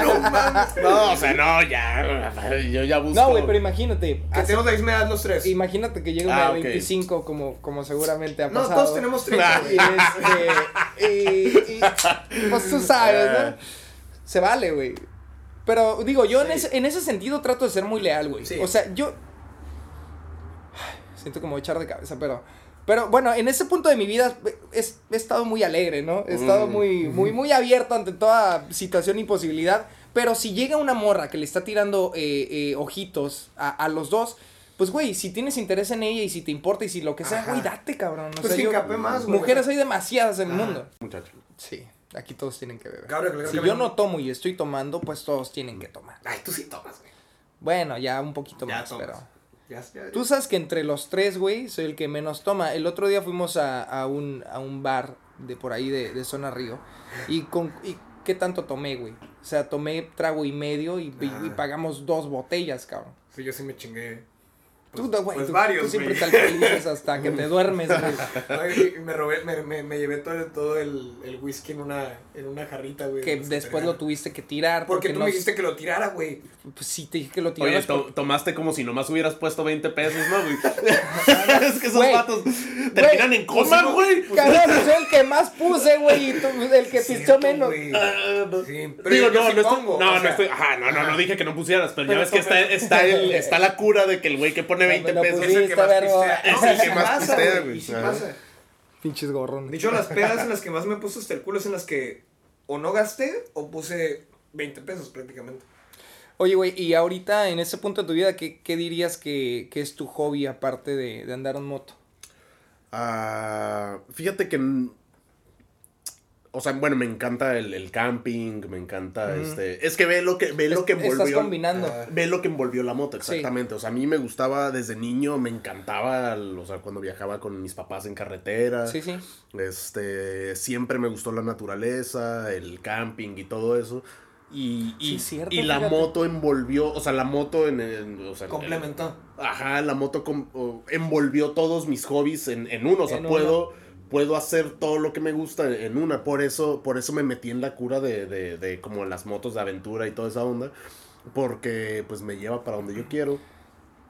no, no mames. No, o sea, no, ya. Yo ya busco. No, güey, pero imagínate. Que tenemos la misma edad los tres. imagínate que llega una Ah, de ok. 25, como, como seguramente ha No, pasado. todos tenemos 30, Y, güey. este, y, y, pues tú sabes, ¿no? Se vale, güey. Pero digo, yo en, ese, en ese sentido trato de ser muy leal, güey. Sí. O sea, yo... Siento como echar de cabeza, pero... Pero bueno, en ese punto de mi vida he, he estado muy alegre, ¿no? He estado Mm. muy, muy, muy abierto ante toda situación y posibilidad. Pero si llega una morra que le está tirando eh, eh, ojitos a, a los dos, pues güey, si tienes interés en ella y si te importa y si lo que sea, Ajá. güey, date, cabrón. O Pues sea, que yo- hincapié más, güey. mujeres hay demasiadas en el mundo. Muchacho. Sí, aquí todos tienen que beber. Cabrón, Si que yo no tomo y estoy tomando, pues todos tienen que tomar. Ay, tú sí tomas, güey. Bueno, ya un poquito Ya más, tomas. pero... Ya, ya, Tú sabes que entre los tres, güey, soy el que menos toma. El otro día fuimos a, a un, a un bar de por ahí de, de Zona Río. Y con... Y, ¿Qué tanto tomé, güey? O sea, tomé trago y medio y, y- y Ah. pagamos dos botellas, cabrón. Sí, yo sí me chingué. Tú, no, güey, pues tú, varios, tú siempre te alcoholizas hasta que te duermes, güey. Me robé, me, me, me llevé todo, todo el, el whisky en una, en una jarrita, güey. Que después lo tuviste que tirar. Porque tú no- me dijiste que lo tirara, güey. Pues sí, te dije que lo Oye, tiraras. to- tomaste como si nomás hubieras puesto 20 pesos, ¿no, güey? es que esos Güey. vatos terminan en pues coma, no, güey. pues Cabrón, pues soy el que más puse, güey, y tú el que pichó menos. Ah, no. Sí, pero Digo, no, sí no, no, o no estoy, ajá, no, no, no dije que no pusieras, pero, ya ves que está la cura de que el güey que pone 20 No me lo pesos Es el que Pusiste, más pistea. Es el que más pasa, pistea, güey, sí pasa. Pinches gorrones. De hecho, las pedas en las que más me puse hasta el culo es en las que o no gasté o puse 20 pesos prácticamente. Oye, güey, y ahorita en ese punto de tu vida, ¿qué, qué dirías que, que es tu hobby aparte de, de andar en moto? Ah, fíjate que. O sea, bueno, me encanta el, el camping, me encanta este. Es que ve lo que, ve lo que envolvió. Estás combinando. Ah. Ve lo que envolvió la moto, Sí. exactamente. O sea, a mí me gustaba desde niño, me encantaba, o sea, cuando viajaba con mis papás en carretera. sí, sí. Este, siempre me gustó la naturaleza, el camping y todo eso. Y, y, Sí, cierto, y la fíjate. moto envolvió, o sea, la moto en, el- o sea, en- Complementó. Ajá, la moto com- envolvió todos mis hobbies en, en uno. O sea, En puedo, puedo hacer todo lo que me gusta en una. Por eso, por eso me metí en la cura de, de, de como las motos de aventura y toda esa onda. Porque pues me lleva para donde yo quiero.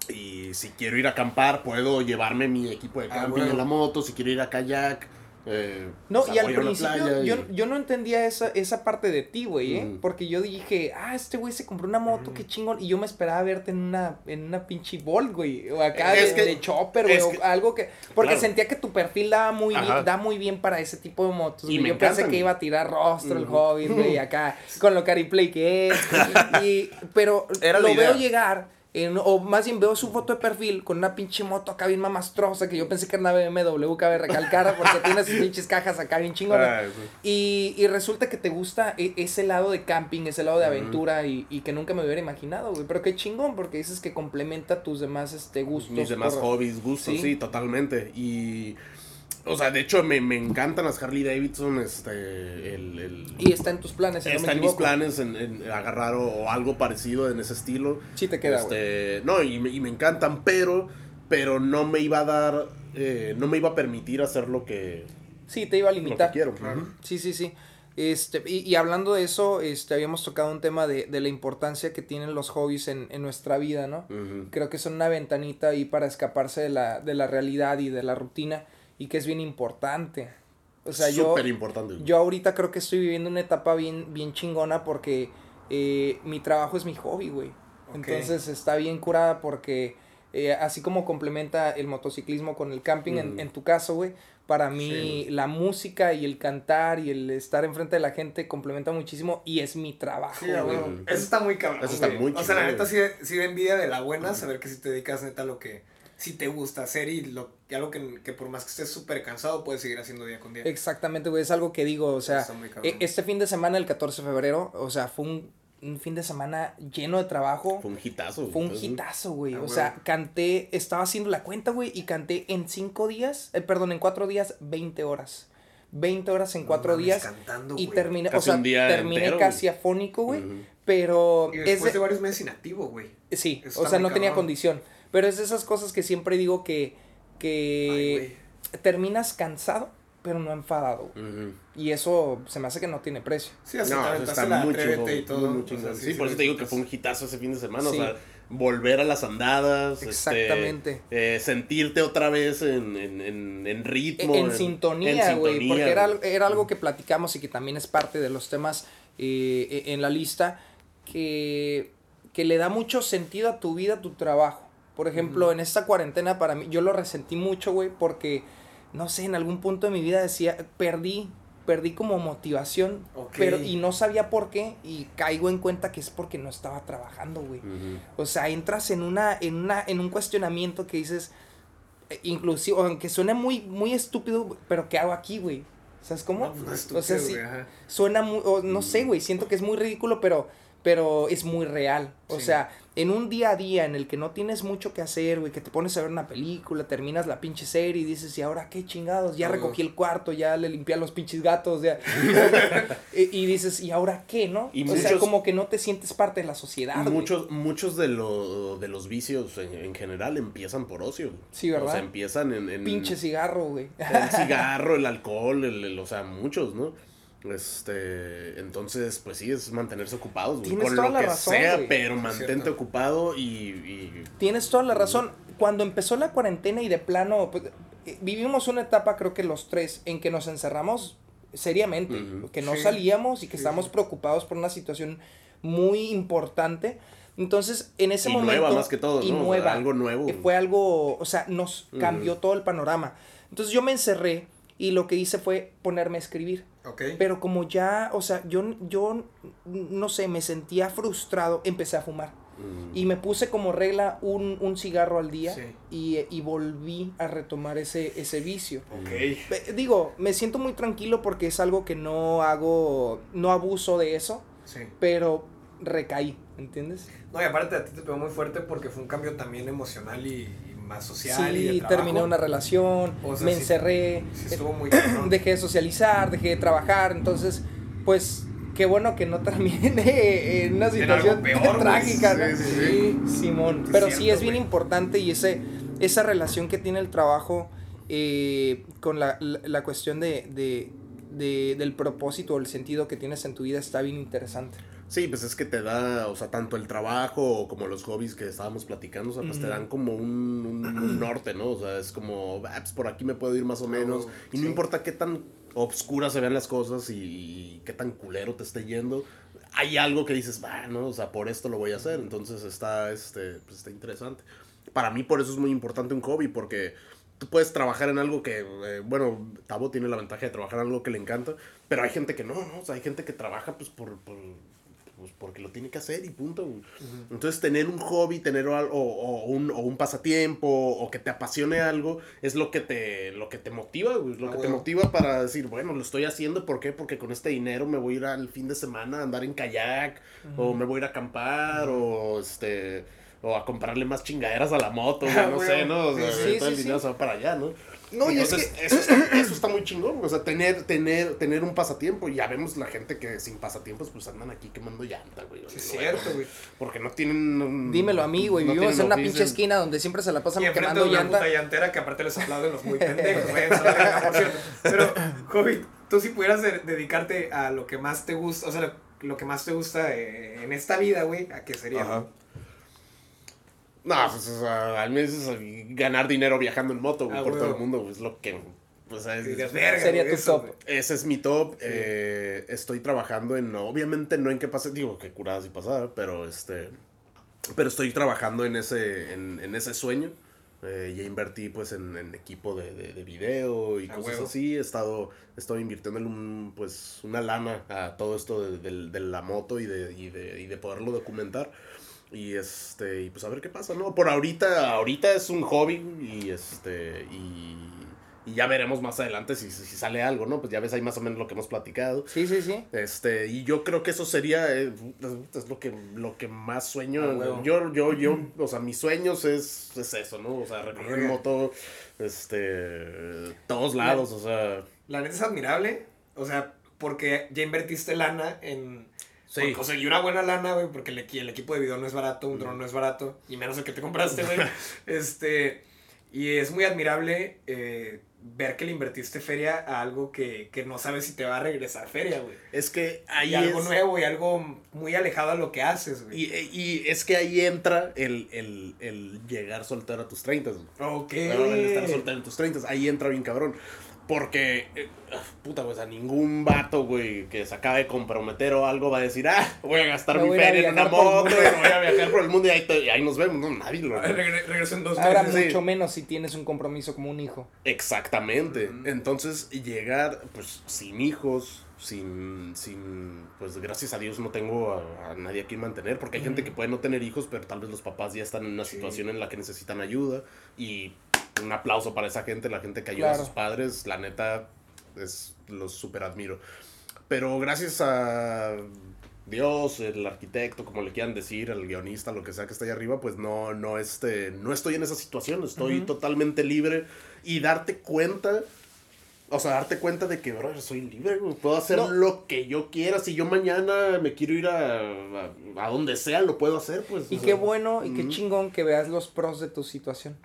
Y si quiero ir a acampar, puedo llevarme mi equipo de Ah, camping bueno. en la moto. Si quiero ir a kayak. Eh, No, y al principio y- yo, yo no entendía esa, esa parte de ti, güey, ¿eh? Porque yo dije, ah, este güey se compró una moto, qué chingón. Y yo me esperaba verte en una, en una pinche Bolt, güey. O acá Es de, que- de chopper, güey. O que- algo que. Porque claro. sentía que tu perfil daba muy, Ajá. bien, da muy bien para ese tipo de motos. Y me Yo pensé que iba a tirar rostro el. Hobbit, güey, acá, con lo cariplay que es. y, pero Era lo veo llegar. En- o más bien veo su foto de perfil con una pinche moto acá bien mamastrosa que yo pensé que era una BMW, cabe recalcar, porque tiene sus pinches cajas acá bien chingonas. Ay, sí. Y, y resulta que te gusta e- ese lado de camping, ese lado de aventura y, y que nunca me hubiera imaginado, güey. Pero qué chingón, porque dices que complementa tus demás este, gustos. Mis demás por- hobbies, gustos, Sí. sí. totalmente. Y. O sea, de hecho, me, me encantan las Harley Davidson. Este. El, el- Y está en tus planes, si no me está en mis planes en, en agarrar o, o algo parecido en ese estilo. Sí te queda. Este, no, y me, y me encantan, pero. Pero no me iba a dar. eh, no me iba a permitir hacer lo que. Sí, te iba a Lo que limitar. quiero. Claro. Sí, sí, sí. Este, y, y hablando de eso, este, habíamos tocado un tema de, de la importancia que tienen los hobbies en, en nuestra vida, ¿no? Ujú. Creo que son una ventanita ahí para escaparse de la, de la realidad y de la rutina y que es bien importante. O sea, yo, Súper importante. güey. yo ahorita creo que estoy viviendo una etapa bien, bien chingona porque eh, mi trabajo es mi hobby, güey. Entonces está bien curada porque eh, así como complementa el motociclismo con el camping en, Mm. en tu caso, güey, para mí Sí. la música y el cantar y el estar enfrente de la gente complementa muchísimo y es mi trabajo, Sí, güey. Eso está muy cabrón. Eso está güey. muy O sea, la neta sí, sí da envidia de la buena saber que si te dedicas neta a lo que sí te gusta hacer y, lo, y algo que, que por más que estés súper cansado puedes seguir haciendo día con día. Exactamente, güey, es algo que digo, o sea, e- este fin de semana, el 14 de febrero, o sea, fue un, un fin de semana lleno de trabajo. Fue un hitazo. Fue un hitazo, güey. Ah, o sea, canté, estaba haciendo la cuenta, güey, y canté en cinco días, eh, perdón, en cuatro días, 20 horas. 20 horas en No cuatro mames, días cantando, y güey. terminé, o Casi sea, un día terminé entero, casi güey. afónico, güey, pero Y es de- de varios meses inactivo, güey. sí, Está o sea, muy no tenía condición, pero es de esas cosas que siempre digo que que terminas cansado, pero no enfadado. Y eso se me hace que no tiene precio. Sí, hasta No, te está la muy chingón. y todo. muy, muy o sea, chingón. sí, sí, sí por eso te digo que fue un hitazo ese fin de semana. Sí. O sea, volver a las andadas. este, Exactamente. eh, sentirte otra vez en, en, en, en ritmo. en, sintonía, en güey, porque era, era algo que platicamos y que también es parte de los temas eh, en la lista, que, que le da mucho sentido a tu vida, a tu trabajo. Por ejemplo, en esta cuarentena para mí, yo lo resentí mucho, güey, porque, no sé, en algún punto de mi vida decía, perdí, perdí como motivación, pero, y no sabía por qué, y caigo en cuenta que es porque no estaba trabajando, güey. O sea, entras en una, en una, en un cuestionamiento que dices, eh, inclusive, aunque suene muy, muy estúpido, pero ¿qué hago aquí, güey? ¿Sabes cómo? No, no es o sea, estúpido, sí, suena muy, o no sé, güey, siento que es muy ridículo, pero, pero es muy real. O Sí. sea, en un día a día en el que no tienes mucho que hacer, güey, que te pones a ver una película, terminas la pinche serie y dices, ¿y ahora qué chingados? Ya recogí el cuarto, ya le limpié a los pinches gatos, ya. y, y dices, ¿y ahora qué, no? Y o sea, como que no te sientes parte de la sociedad. güey. Muchos, muchos de, lo- de los vicios en, en general empiezan por ocio. güey. Sí, ¿verdad? O sea, empiezan en... en Pinche cigarro, güey. el cigarro, el alcohol, el, el- o sea, muchos, ¿no? Este, entonces, pues sí, es mantenerse ocupados, güey, Tienes con toda lo la que razón, sea, güey. pero mantente ocupado y, y- Tienes toda la razón. Cuando empezó la cuarentena y de plano, pues, eh, vivimos una etapa, creo que los tres, en que nos encerramos seriamente, Ujú. que no Sí. salíamos y que Sí, estábamos preocupados por una situación muy importante. Entonces, en ese y momento... nueva más que todo, y ¿no? O sea, nueva. algo nuevo. que fue algo, o sea, nos cambió todo el panorama. Entonces yo me encerré y lo que hice fue ponerme a escribir. Ok. Pero como ya, o sea, yo, yo, no sé, me sentía frustrado, empecé a fumar. Mm. Y me puse como regla un, un cigarro al día Sí. y, y volví a retomar ese, ese vicio. Ok. Ve- Digo, me siento muy tranquilo porque es algo que no hago, no abuso de eso, Sí. pero recaí, ¿entiendes? No, y aparte a ti te pegó muy fuerte porque fue un cambio también emocional y más social. y de Sí, trabajo. terminé una relación, O sea, me sí- encerré, Sí, estuvo muy dejé de socializar, dejé de trabajar, entonces, pues, qué bueno que no termine en una situación peor, trágica, ¿no? Sí, sí, Simón. Pero sí es bien importante y ese, esa relación que tiene el trabajo eh, con la, la, la cuestión de, de, de- del propósito o el sentido que tienes en tu vida está bien interesante. Sí, pues es que te da, o sea, tanto el trabajo como los hobbies que estábamos platicando, o sea, pues te Ujú. dan como un, un- un norte, ¿no? O sea, es como, ah, pues por aquí me puedo ir más o menos. y no importa qué tan obscuras se vean las cosas y, y qué tan culero te esté yendo, hay algo que dices, va, ¿no? O sea, por esto lo voy a hacer. Entonces está, este, pues está interesante. Para mí por eso es muy importante un hobby, porque tú puedes trabajar en algo que, eh, bueno, Tabo tiene la ventaja de trabajar en algo que le encanta, pero hay gente que no, ¿no? O sea, hay gente que trabaja pues por, por pues porque lo tiene que hacer y punto. Entonces tener un hobby, tener algo, o, o un, o un pasatiempo, o que te apasione algo, es lo que te, lo que te motiva, güey, lo Ah, que te motiva para decir, bueno, lo estoy haciendo, ¿por qué? Porque con este dinero me voy a ir al fin de semana a andar en kayak, o me voy a ir a acampar, o este... O a comprarle más chingaderas a la moto, güey, no sé, ¿no? O sea, Sí, todo sí, el dinero sí. se va para allá, ¿no? No, y es Entonces, que- eso, está, eso está muy chingón, o sea, tener, tener, tener un pasatiempo. Ya vemos la gente que sin pasatiempos, pues andan aquí quemando llanta, güey. Sí, es cierto, güey. Porque no tienen. un- Dímelo a mí, güey. no Vivimos en una pinche esquina donde siempre se la pasan Y quemando de una llanta. puta llantera que aparte les aplauden los muy pendejos, güey. por cierto. Pero, Jovi, tú si pudieras de- dedicarte a lo que más te gusta, o sea, lo, lo que más te gusta eh, en esta vida, güey, ¿a qué sería? Ajá. No, pues, o sea, al menos ganar dinero viajando en moto, güey, Ah, por todo el mundo, güey, es lo que. Pues, es- Que digas, "Verga, Sería güey, tu eso, top. güey". Ese es mi top. eh, estoy trabajando en, obviamente no en que pase, digo que curadas y pasada, pero este, pero estoy trabajando en ese, en, en ese sueño. Eh, ya invertí pues en, en equipo de, de, de video y A cosas huevo. así. He estado, estoy invirtiendo en un, pues una lana a todo esto de, de- la moto y de, y de, y de poderlo documentar. Y este, y pues a ver qué pasa, ¿no? Por ahorita, ahorita es un hobby y este, y, y ya veremos más adelante si, si sale algo, ¿no? Pues ya ves ahí más o menos lo que hemos platicado. Sí, sí, sí. Este, y yo creo que eso sería, eh, es lo que, lo que más sueño. Ah, yo, yo, yo, o sea, mis sueños es, es eso, ¿no? O sea, recorrer en moto, este, todos lados, o sea. La neta es admirable. O sea, porque ya invertiste lana en. Sí. Conseguir una buena lana, güey, porque el, el, equipo de video no es barato, un dron no es barato, y menos el que te compraste, güey. este. Y es muy admirable eh, ver que le invertiste feria a algo que, que, no sabes si te va a regresar feria, güey. Es que ahí y algo nuevo y algo muy alejado a lo que haces, güey. Y, y, es que ahí entra el, el, el llegar soltero a tus 30, güey. Ok. el estar soltero en tus 30, ahí entra bien cabrón. Porque, eh, puta, pues a ningún vato, güey, que se acabe de comprometer o algo va a decir, ah, voy a gastar mi feria en una moto, voy a viajar por el mundo y ahí, te, y ahí nos vemos. No, nadie lo Regreso en dos Ahora mucho menos si tienes un compromiso como un hijo. Exactamente. Entonces, llegar, pues, sin hijos, sin, sin, pues gracias a Dios no tengo a, nadie a quien mantener, porque hay gente que puede no tener hijos, pero tal vez los papás ya están en una situación en la que necesitan ayuda y un aplauso para esa gente, la gente que ayuda a sus padres, la neta, es, los super admiro. Pero gracias a Dios, el arquitecto, como le quieran decir, el guionista, lo que sea que está ahí arriba, pues no, no, este, no estoy en esa situación, estoy totalmente libre. Y darte cuenta o sea, darte cuenta de que, bro, soy libre, Puedo hacer lo que yo quiera. Si yo mañana me quiero ir a, a, donde sea, lo puedo hacer, pues. Y qué bueno y qué chingón que veas los pros de tu situación.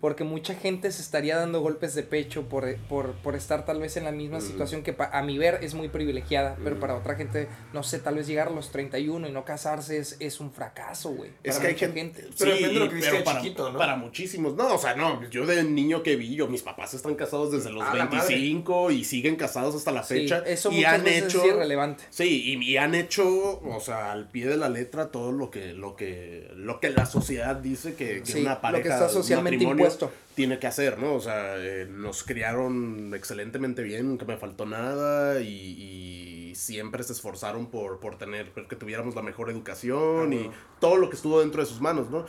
Porque mucha gente se estaría dando golpes de pecho por, por, por estar tal vez en la misma situación que a mi ver es muy privilegiada. Pero para otra gente, no sé, tal vez llegar a los 31 y no casarse es, es un fracaso, güey. Es que hay gente. pero depende de lo que viste para, chiquito, ¿no? Para muchísimos. No, o sea, no. Yo de niño que vi, yo, mis papás están casados desde los 25 y siguen casados hasta la fecha. eso y han hecho, es irrelevante. Sí, y, han hecho, o sea, al pie de la letra todo lo que, lo que, lo que la sociedad dice que, una pareja lo que está socialmente impuesto. tiene que hacer, ¿no? O sea, eh, nos criaron excelentemente bien, nunca me faltó nada y, siempre se esforzaron por, por tener, que tuviéramos la mejor educación y todo lo que estuvo dentro de sus manos, ¿no?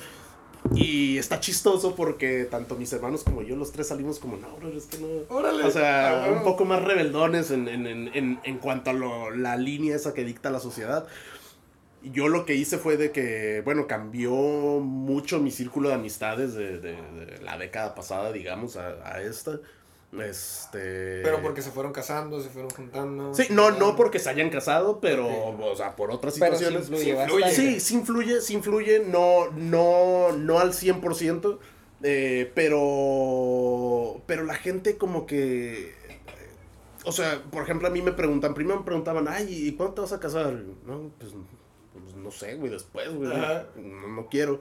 Y está chistoso porque tanto mis hermanos como yo, los tres salimos como, no, es que no. Órale. O sea, ah, un poco más rebeldones en, en, en, en cuanto a lo, la línea esa que dicta la sociedad. Yo lo que hice fue de que, bueno, cambió mucho mi círculo de amistades de, de, la década pasada, digamos, a, a esta. Este. Pero porque se fueron casando, se fueron juntando. Sí, no, no porque se hayan casado, pero, o sea, por otras situaciones. sí influye, sí, sí influye, sí influye, no, no, no al 100%, eh, pero, pero la gente como que, o sea, por ejemplo, a mí me preguntan, primero me preguntaban, ay, ¿y cuándo te vas a casar? No, pues, pues no sé, güey, después, güey, no, no quiero.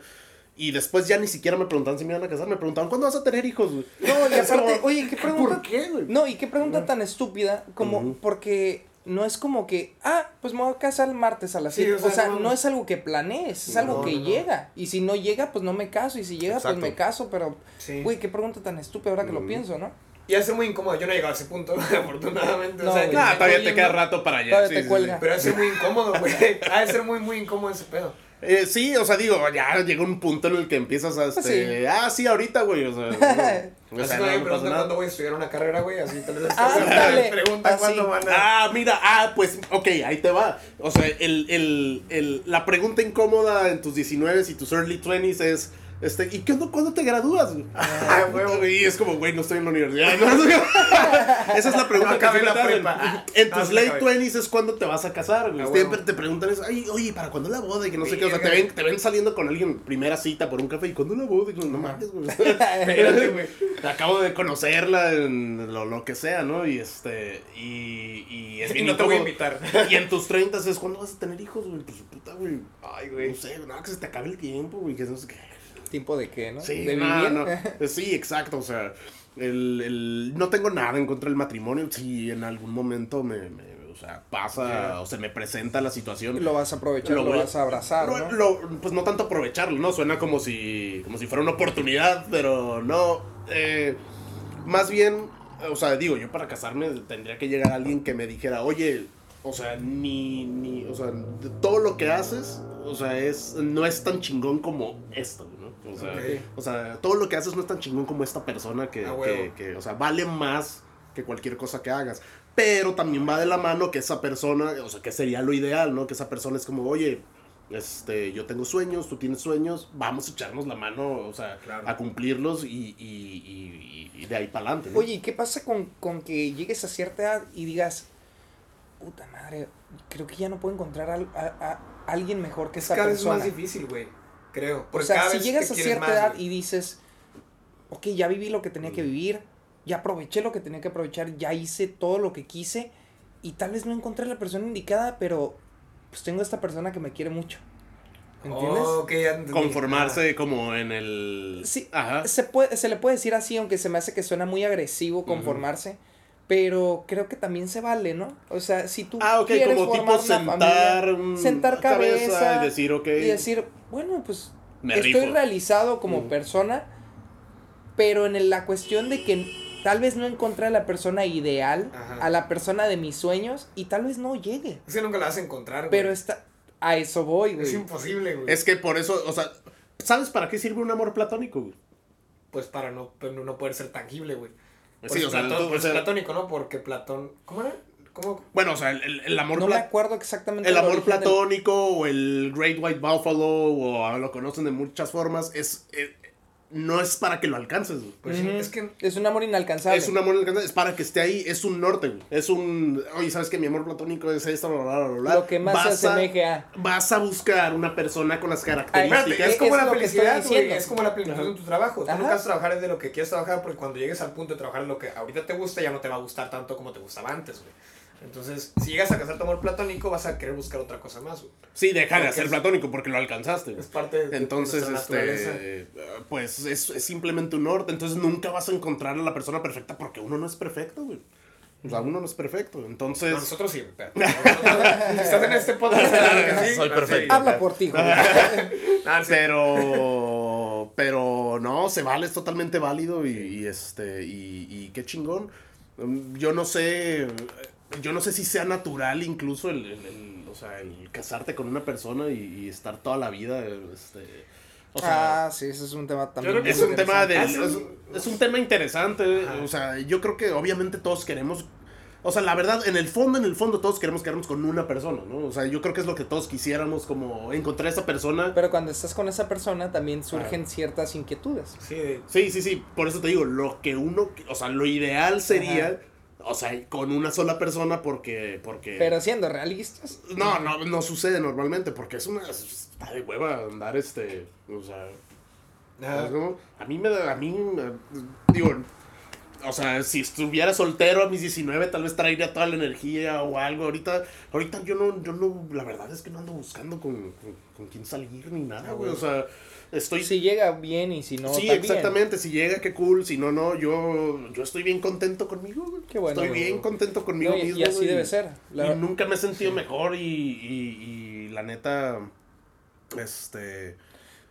Y después ya ni siquiera me preguntaban si me iban a casar, me preguntaban, ¿cuándo vas a tener hijos, güey? No, y aparte, oye, ¿qué pregunta? ¿Por qué, güey? No, y qué pregunta tan estúpida, como, porque no es como que, ah, pues me voy a casar el martes a las 7. o, sea, no, es algo que planees, es algo que llega. Y si no llega, pues no me caso. Y si llega, pues me caso. Pero, güey, qué pregunta tan estúpida ahora que lo pienso, ¿no? Y ser muy incómodo. Yo no he llegado a ese punto, afortunadamente. No, o sea, nah, todavía te queda rato para allá. Sí, te cuelga. Pero ser muy incómodo, güey. Ha de ser muy, muy incómodo ese pedo. Eh, sí, o sea, digo, ya llega un punto en el que empiezas a, pues este, ah, sí, ahorita, güey, o sea, no, o sea, me preguntan cuándo voy a estudiar una carrera, güey, así te les ah, pregunta cuándo van a... Ah, mira, ah, pues, ok, ahí te va, o sea, el, el, el, la pregunta incómoda en tus 19 y tus early 20s es, este, ¿y qué, cuándo te gradúas? Ah, y es como, güey, no estoy en la universidad. Esa es la pregunta que la prepa. En tus late 20s es cuando te vas a casar, güey. Siempre te preguntan eso, ay, oye, ¿para cuándo la boda? Y que no sé qué, o sea, te ven, te ven saliendo con alguien primera cita por un café y ¿cuándo la boda? Y no mames, güey. Espérate, güey. Acabo de conocerla en lo, lo que sea, ¿no? Y este, y, y es y no te voy a invitar. Y en tus 30 es cuando vas a tener hijos, güey. Pues puta, güey. Ay, güey. No sé, no, que se te acabe el tiempo, güey, que no sé qué. ¿Tiempo de qué, no? Sí, ¿De no, sí, exacto, o sea, el, el, no tengo nada en contra del matrimonio, si en algún momento me, o sea, pasa o se me presenta la situación. Lo vas a aprovechar, lo, vas a abrazar, ¿no? pues no tanto aprovecharlo, ¿no? Suena como si, como si fuera una oportunidad, pero no. Eh, más bien, o sea, digo, yo para casarme tendría que llegar alguien que me dijera, oye, o sea, ni, ni, o sea, todo lo que haces, o sea, es, no es tan chingón como esto, o sea, o sea, todo lo que haces no es tan chingón como esta persona que, que, o sea, vale más que cualquier cosa que hagas. Pero también va de la mano que esa persona, o sea, que sería lo ideal, ¿no? Que esa persona es como, oye, este, yo tengo sueños, tú tienes sueños, vamos a echarnos la mano, o sea, Claro. a cumplirlos y, y, y, y de ahí para adelante. ¿no? Oye, ¿y qué pasa con, con que llegues a cierta edad y digas, puta madre, creo que ya no puedo encontrar al- a, a alguien mejor que Es esa cada vez persona? más difícil, güey. Creo. O sea, cada si vez llegas a cierta más, edad güey. y dices, ok, ya viví lo que tenía Mm. que vivir, ya aproveché lo que tenía que aprovechar, ya hice todo lo que quise y tal vez no encontré la persona indicada, pero pues tengo esta persona que me quiere mucho. ¿Entiendes? Oh, ok, ya entendí. Conformarse como en el... Sí, Ajá. Se, puede, se le puede decir así, aunque se me hace que suena muy agresivo conformarse. Pero creo que también se vale, ¿no? O sea, si tú Ah, quieres como formar tipo una sentar, familia, mm, sentar cabeza cabeza y decir, ok. y decir, bueno, pues Me estoy rifo. realizado como Ujú. persona, pero en el- la cuestión de que tal vez no encontré a la persona ideal, Ajá. a la persona de mis sueños, y tal vez no llegue. Es que nunca la vas a encontrar, güey. Pero está, a eso voy, Es güey. imposible, güey. Es que por eso, o sea, ¿sabes para qué sirve un amor platónico? güey? Pues para no, no poder ser tangible, güey. Por Sí, o sea, Platón- tú- por o eso sea- platónico, ¿no? Porque Platón... ¿Cómo era? ¿Cómo? Bueno, o sea, el, el- el amor No me acuerdo exactamente. El amor origen del- platónico o el Great White Buffalo o lo conocen de muchas formas es eh, no es para que lo alcances. güey. Pues sí, Ujú. es que... Es un amor inalcanzable. Es un amor inalcanzable, es para que esté ahí, es un norte, güey. Es un, oye, ¿sabes que mi amor platónico es esto, bla, bla, bla, bla? Lo que más se a- asemeje a- Vas a buscar una persona con las Espérate, características. es como es la felicidad, güey. Es como la plenitud Ajá. en tu trabajo. Tú nunca vas a trabajar de lo que quieres trabajar porque cuando llegues al punto de trabajar lo que ahorita te gusta ya no te va a gustar tanto como te gustaba antes, güey. Entonces, si llegas a casar tu amor platónico, vas a querer buscar otra cosa más, güey. Sí, deja de ser es- platónico porque lo alcanzaste. Es parte de Entonces, naturaleza. este, pues es, es simplemente un norte. Entonces nunca vas a encontrar a la persona perfecta porque uno no es perfecto, güey. O sea, uno no es perfecto. Entonces, No, nosotros sí, estás en este podcast, sí. Soy No, perfecto. sí. Habla por ti, güey. Ah, pero, pero no, se vale, es totalmente válido y, y, este, y, y qué chingón. Yo no sé, yo no sé si sea natural incluso el, el- el- o sea, el casarte con una persona y, y estar toda la vida, este, o sea, ah, sí, ese es un tema también. creo que es un tema de, interesante. es, es un tema interesante, Ajá. o sea, yo creo que obviamente todos queremos, o sea, la verdad, en el fondo, en el fondo todos queremos quedarnos con una persona, ¿no? O sea, yo creo que es lo que todos quisiéramos, como encontrar a esa persona. Pero cuando estás con esa persona también surgen ciertas inquietudes. Sí, de- Sí, sí, sí, por eso te digo, lo que uno, o sea, lo ideal sería, o sea, con una sola persona porque, porque... Pero siendo realistas, No, no, no sucede normalmente porque es una, está de hueva andar este, o sea, a mí me da, a mí, me- digo, o sea, si estuviera soltero a mis 19 tal vez traería toda la energía o algo, ahorita, ahorita yo no, yo no, la verdad es que no ando buscando con, con, con quién salir ni nada, güey, o sea, estoy... si llega bien y si no, sí, también. exactamente. Si llega, qué cool. Si no, no. Yo, yo estoy bien contento conmigo. güey. Qué bueno, Estoy güey. bien contento conmigo No, y, mismo. y así güey. debe ser. La- y nunca me he sentido mejor y, y, y la neta, este...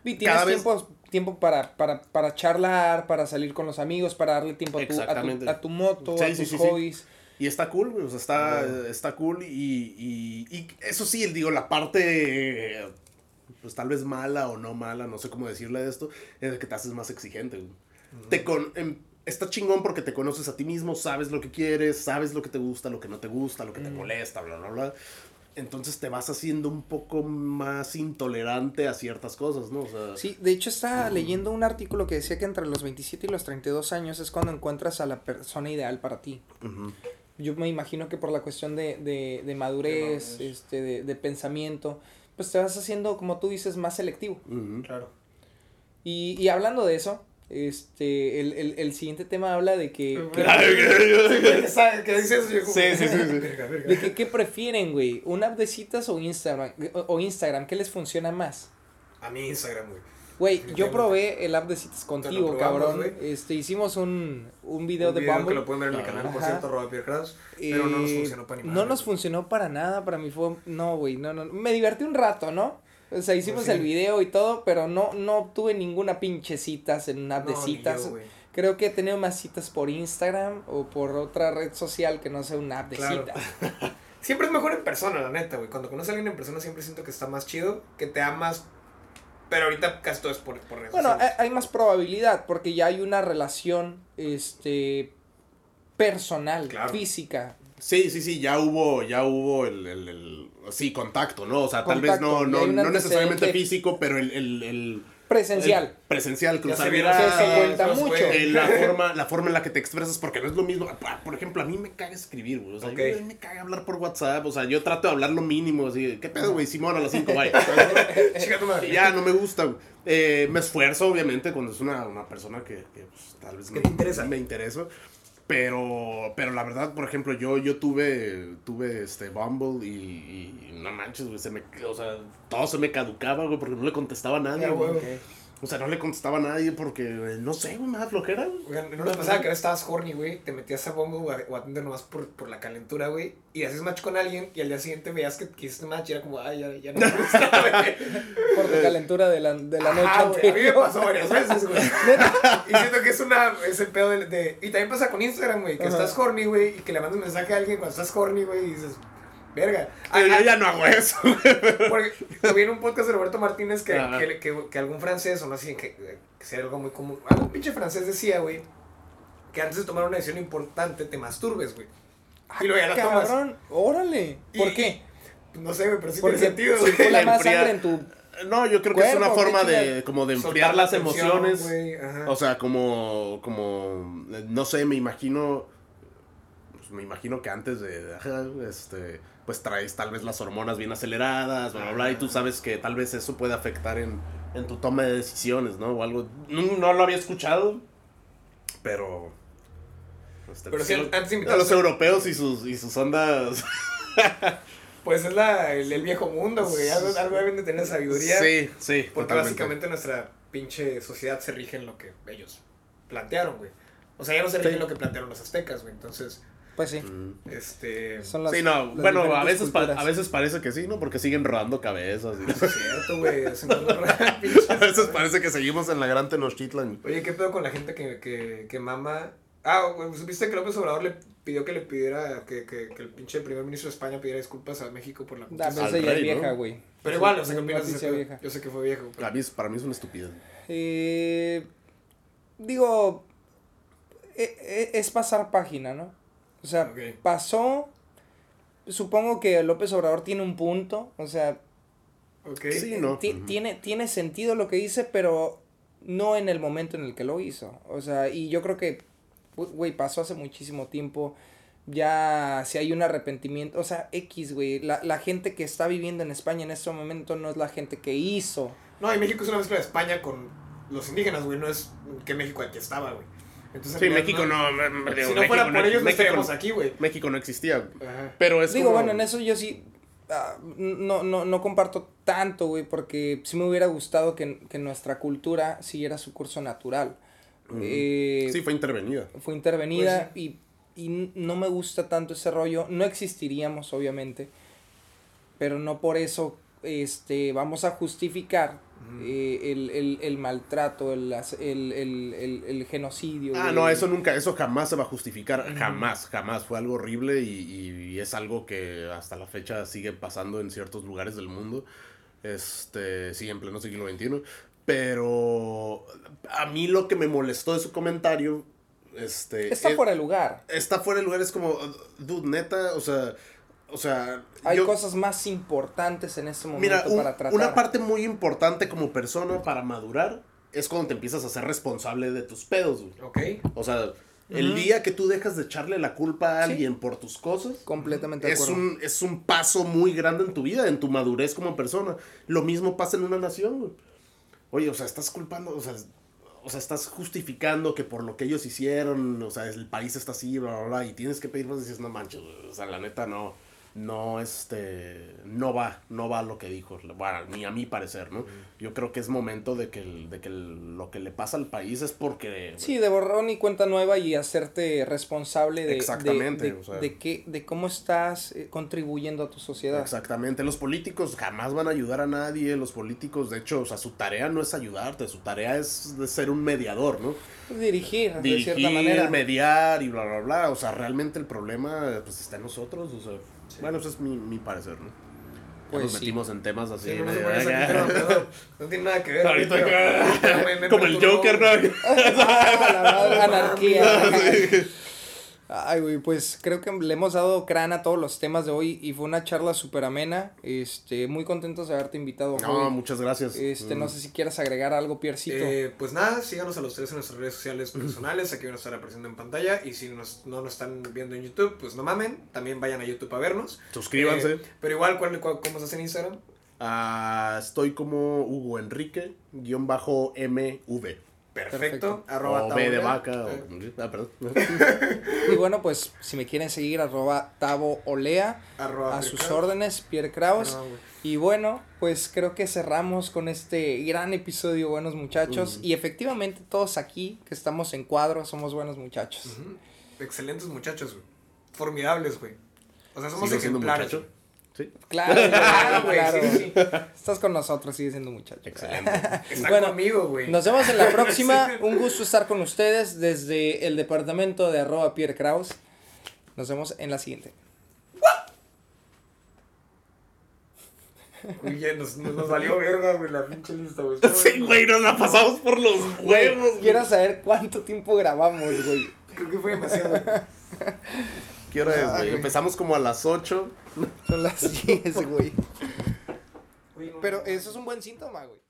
Y tienes cada vez- tiempo, tiempo para, para, para charlar, para salir con los amigos, para darle tiempo a tu, a tu, a tu moto, Sí, a sí, tus sí, sí. hobbies. Y está cool, güey, o sea, está, Ah. está cool y, y, y eso sí, digo, la parte, pues tal vez mala o no mala, no sé cómo decirle de esto, es de que te haces más exigente, güey. Te con, em, está chingón porque te conoces a ti mismo, sabes lo que quieres, sabes lo que te gusta, lo que no te gusta, lo que te Mm. molesta, bla, bla, bla. Entonces te vas haciendo un poco más intolerante a ciertas cosas, ¿no? O sea, Sí, de hecho estaba leyendo un artículo que decía que entre los 27 y los 32 años es cuando encuentras a la persona ideal para ti. Yo me imagino que por la cuestión de, de, de madurez, madurez. este, de, de pensamiento, pues te vas haciendo, como tú dices, más selectivo. Claro. Y, y hablando de eso, este, el, el, el siguiente tema habla de que, de que ¿qué prefieren, güey? ¿Una app de citas o Instagram? O, o Instagram, ¿qué les funciona más? A mí Instagram, güey. Güey, yo probé el app de citas contigo, cabrón. Este, hicimos un, un video Un de video que Bumble. lo pueden ver en mi canal, por cierto, Pierre Pero no nos Eh, funcionó para ni No nos funcionó para nada, para mí fue, no, güey, no, no, me divertí un rato, ¿no? O sea, hicimos sí. el video y todo, pero no, no obtuve ninguna pinche citas en una app de No, citas. yo. Creo que he tenido más citas por Instagram o por otra red social que no sea una app de Claro. citas. Siempre es mejor en persona, la neta, güey. Cuando conoces a alguien en persona siempre siento que está más chido, que te amas. Pero ahorita casi todo es por, por redes Bueno, hay, sociales. hay más probabilidad porque ya hay una relación, este, personal, Claro. física, Sí, sí, sí, ya hubo, ya hubo el, el, el- sí, contacto, ¿no? O sea, tal vez no, no, no necesariamente físico, pero el, el, el- Presencial. el presencial, cruzar se vieron miradas, eso cuenta mucho. eh, la forma, la forma en la que te expresas, porque no es lo mismo. Ah, Por ejemplo, a mí me caga escribir, güey. O sea, a mí me caga hablar por WhatsApp. O sea, yo trato de hablar lo mínimo, así, ¿qué pedo, güey? Simón a las 5, bye. Ya, no me gusta. güey. Eh, me esfuerzo, obviamente, cuando es una, una persona que, que, pues, tal vez me, te interesa. me interesa. Pero, pero la verdad, por ejemplo, yo, yo tuve, tuve este Bumble y, y no manches, güey, se me, o sea, todo se me caducaba, güey, porque no le contestaba a nadie, güey. O sea, no le contestaba a nadie porque, eh, no sé, güey, me da flojera, güey. No nos pasaba que estabas horny, güey, te metías a Bumble o a, Tinder nomás por, por la calentura, güey, y haces match con alguien y al día siguiente veías que, hiciste match y era como, ay, ya, ya no me gusta, güey. Por tu calentura de la, de la noche Ajá, güey, a mí me pasó varias veces, güey. y siento que es una, es el pedo de, de- y también pasa con Instagram, güey, que Ajá. estás horny, güey, y que le mandas mensaje a alguien cuando estás horny, güey, y dices, verga. Pero Ah, yo ya no hago eso. Porque vi en un podcast de Roberto Martínez que, que, que, que algún francés, o no sé, que, que sea algo muy común, algún pinche francés decía, güey, que antes de tomar una decisión importante te masturbes, güey. Y luego ya la tomas. Órale. ¿Por Y- qué? No sé, güey, pero sí Porque tiene sentido, circula más Enfriar. sangre en tu... No, yo creo que es una forma de, como de enfriar la las emociones. O sea, como, como, no sé, me imagino, me imagino que antes de, este, pues traes tal vez las hormonas bien aceleradas, bla, bla, bla, y tú sabes que tal vez eso puede afectar en, en tu toma de decisiones, ¿no? O algo, no, no lo había escuchado, pero... este, Pero pues, sí, sí, antes a los europeos y sus, y sus ondas... Pues es la, el, el viejo mundo, güey. Algo, algo deben de tener sabiduría. Sí, sí, Porque totalmente. básicamente nuestra pinche sociedad se rige en lo que ellos plantearon, güey. O sea, ya no se rige Sí. en lo que plantearon los aztecas, güey. Entonces, Pues sí. Mm. este... Son las, Sí, no, las bueno, a veces, pa- a veces parece que sí, ¿no? Porque siguen rodando cabezas. y- Es cierto, güey. A veces parece que seguimos en la gran Tenochtitlan. Oye, ¿qué pedo con la gente que, que, que mama? Ah, güey, ¿supiste que López Obrador le pidió que le pidiera, que, que, que el pinche primer ministro de España pidiera disculpas a México por la Da, conquista? pues Al ella es rey, vieja, ¿no? güey. Pero igual, no sé qué opinas. Yo sé que fue viejo. pero- Para mí, es- para mí es una estupidez. Eh, digo, e- e- es pasar página, ¿no? O sea, pasó, supongo que López Obrador tiene un punto, o sea, Ok. Sí, ¿no? ti- Ujú. tiene, tiene sentido lo que dice, pero no en el momento en el que lo hizo. O sea, y yo creo que, güey, pasó hace muchísimo tiempo. Ya si hay un arrepentimiento, o sea, X, güey, la, la gente que está viviendo en España en este momento no es la gente que hizo. No, y México es una mezcla de España con los indígenas, güey. No es que México aquí estaba, güey. Entonces, Sí, México no. me- me- Si no México fuera por ellos, no estaríamos aquí, güey. México no existía. Ajá. Pero es Digo, como- bueno, en eso yo sí ah, no, no, no comparto tanto, güey, porque sí me hubiera gustado que, que nuestra cultura siguiera su curso natural. Eh, Sí, fue intervenida. fue intervenida Pues y, y no me gusta tanto ese rollo. No existiríamos, obviamente, pero no por eso este, vamos a justificar. Eh, el, el, el maltrato, el, el, el, el, el genocidio. Ah, no, eso nunca, eso jamás se va a justificar, jamás, jamás. Fue algo horrible y, y- y es algo que hasta la fecha sigue pasando en ciertos lugares del mundo. Este, sí, en pleno siglo XXI. Pero a mí lo que me molestó de su comentario, este... Está es- fuera de lugar. está fuera de lugar, es como, dude, neta, o sea, o sea... Hay yo- cosas más importantes en este momento Mira, un- para tratar. una parte muy importante como persona para madurar es cuando te empiezas a ser responsable de tus pedos, güey. Ok. O sea, el día que tú dejas de echarle la culpa a Sí. alguien por tus cosas, Completamente de es acuerdo. un, es un paso muy grande en tu vida, en tu madurez como persona. Lo mismo pasa en una nación, güey. Oye, o sea, estás culpando, o sea, o sea, estás justificando que por lo que ellos hicieron, o sea, el país está así, bla, bla, bla, y tienes que pedir más y dices, no manches, güey, o sea, la neta no, no, este, no va, no va lo que dijo, bueno, ni a mi parecer, ¿no? Yo creo que es momento de que, el- de que el- lo que le pasa al país es porque... Sí, de borrón y cuenta nueva y hacerte responsable de, Exactamente, de, de, o sea. de qué, de cómo estás eh, contribuyendo a tu sociedad. Exactamente, los políticos jamás van a ayudar a nadie, los políticos, de hecho, o sea, su tarea no es ayudarte, su tarea es de ser un mediador, ¿no? Dirigir, de cierta Dirigir, manera. mediar y bla, bla, bla, o sea, realmente el problema, pues, está en nosotros, o sea, bueno, eso es mi, mi parecer, ¿no? Pues nos sí. metimos en temas así. Sí, no, no de- pero no tiene nada que ver. Ahorita acá, como el Joker. ¿no? La madre, anarquía. Ay, güey, pues creo que le hemos dado crán a todos los temas de hoy y fue una charla súper amena. Este, muy contentos de haberte invitado. No, Javi. muchas gracias. Este, no Mm. sé si quieras agregar algo, Piercito. Eh, pues nada, síganos a los tres en nuestras redes sociales personales, aquí van a estar apareciendo en pantalla. Y si nos- no nos están viendo en YouTube, pues no mamen, también vayan a YouTube a vernos. Suscríbanse. Eh, pero igual, ¿cuál, cuál- ¿cómo estás en Instagram? Ah, estoy como Hugo Enrique, guion bajo MV. Perfecto. Perfecto. Arroba o B de tabulea. vaca. Eh, o- ah, perdón. Y bueno, pues si me quieren seguir, arroba Tavo Olea, arroba a sus órdenes, Pierre Kraus. No, güey. Y bueno, pues creo que cerramos con este gran episodio, buenos muchachos. Y efectivamente todos aquí que estamos en cuadro somos buenos muchachos. Excelentes muchachos, güey. Formidables, güey. O sea, somos ¿Sigo siendo ejemplares. Sí. Claro, Claro, güey. claro. Sí, sí. Estás con nosotros, sigue siendo muchacho. Excelente. Está Bueno, conmigo, güey. Nos vemos en la próxima. Un gusto estar con ustedes desde el departamento de arroba Pierre Kraus. Nos vemos en la siguiente. Uy, ya nos, nos, nos valió verga, güey, la pinche lista, güey. Sí, güey, nos la pasamos por los huevos. güey. Quiero saber cuánto tiempo grabamos, güey. Creo que fue demasiado. ¿Qué hora es, Ay, güey? Empezamos como a las 8. Son las 10, güey. Pero eso es un buen síntoma, güey.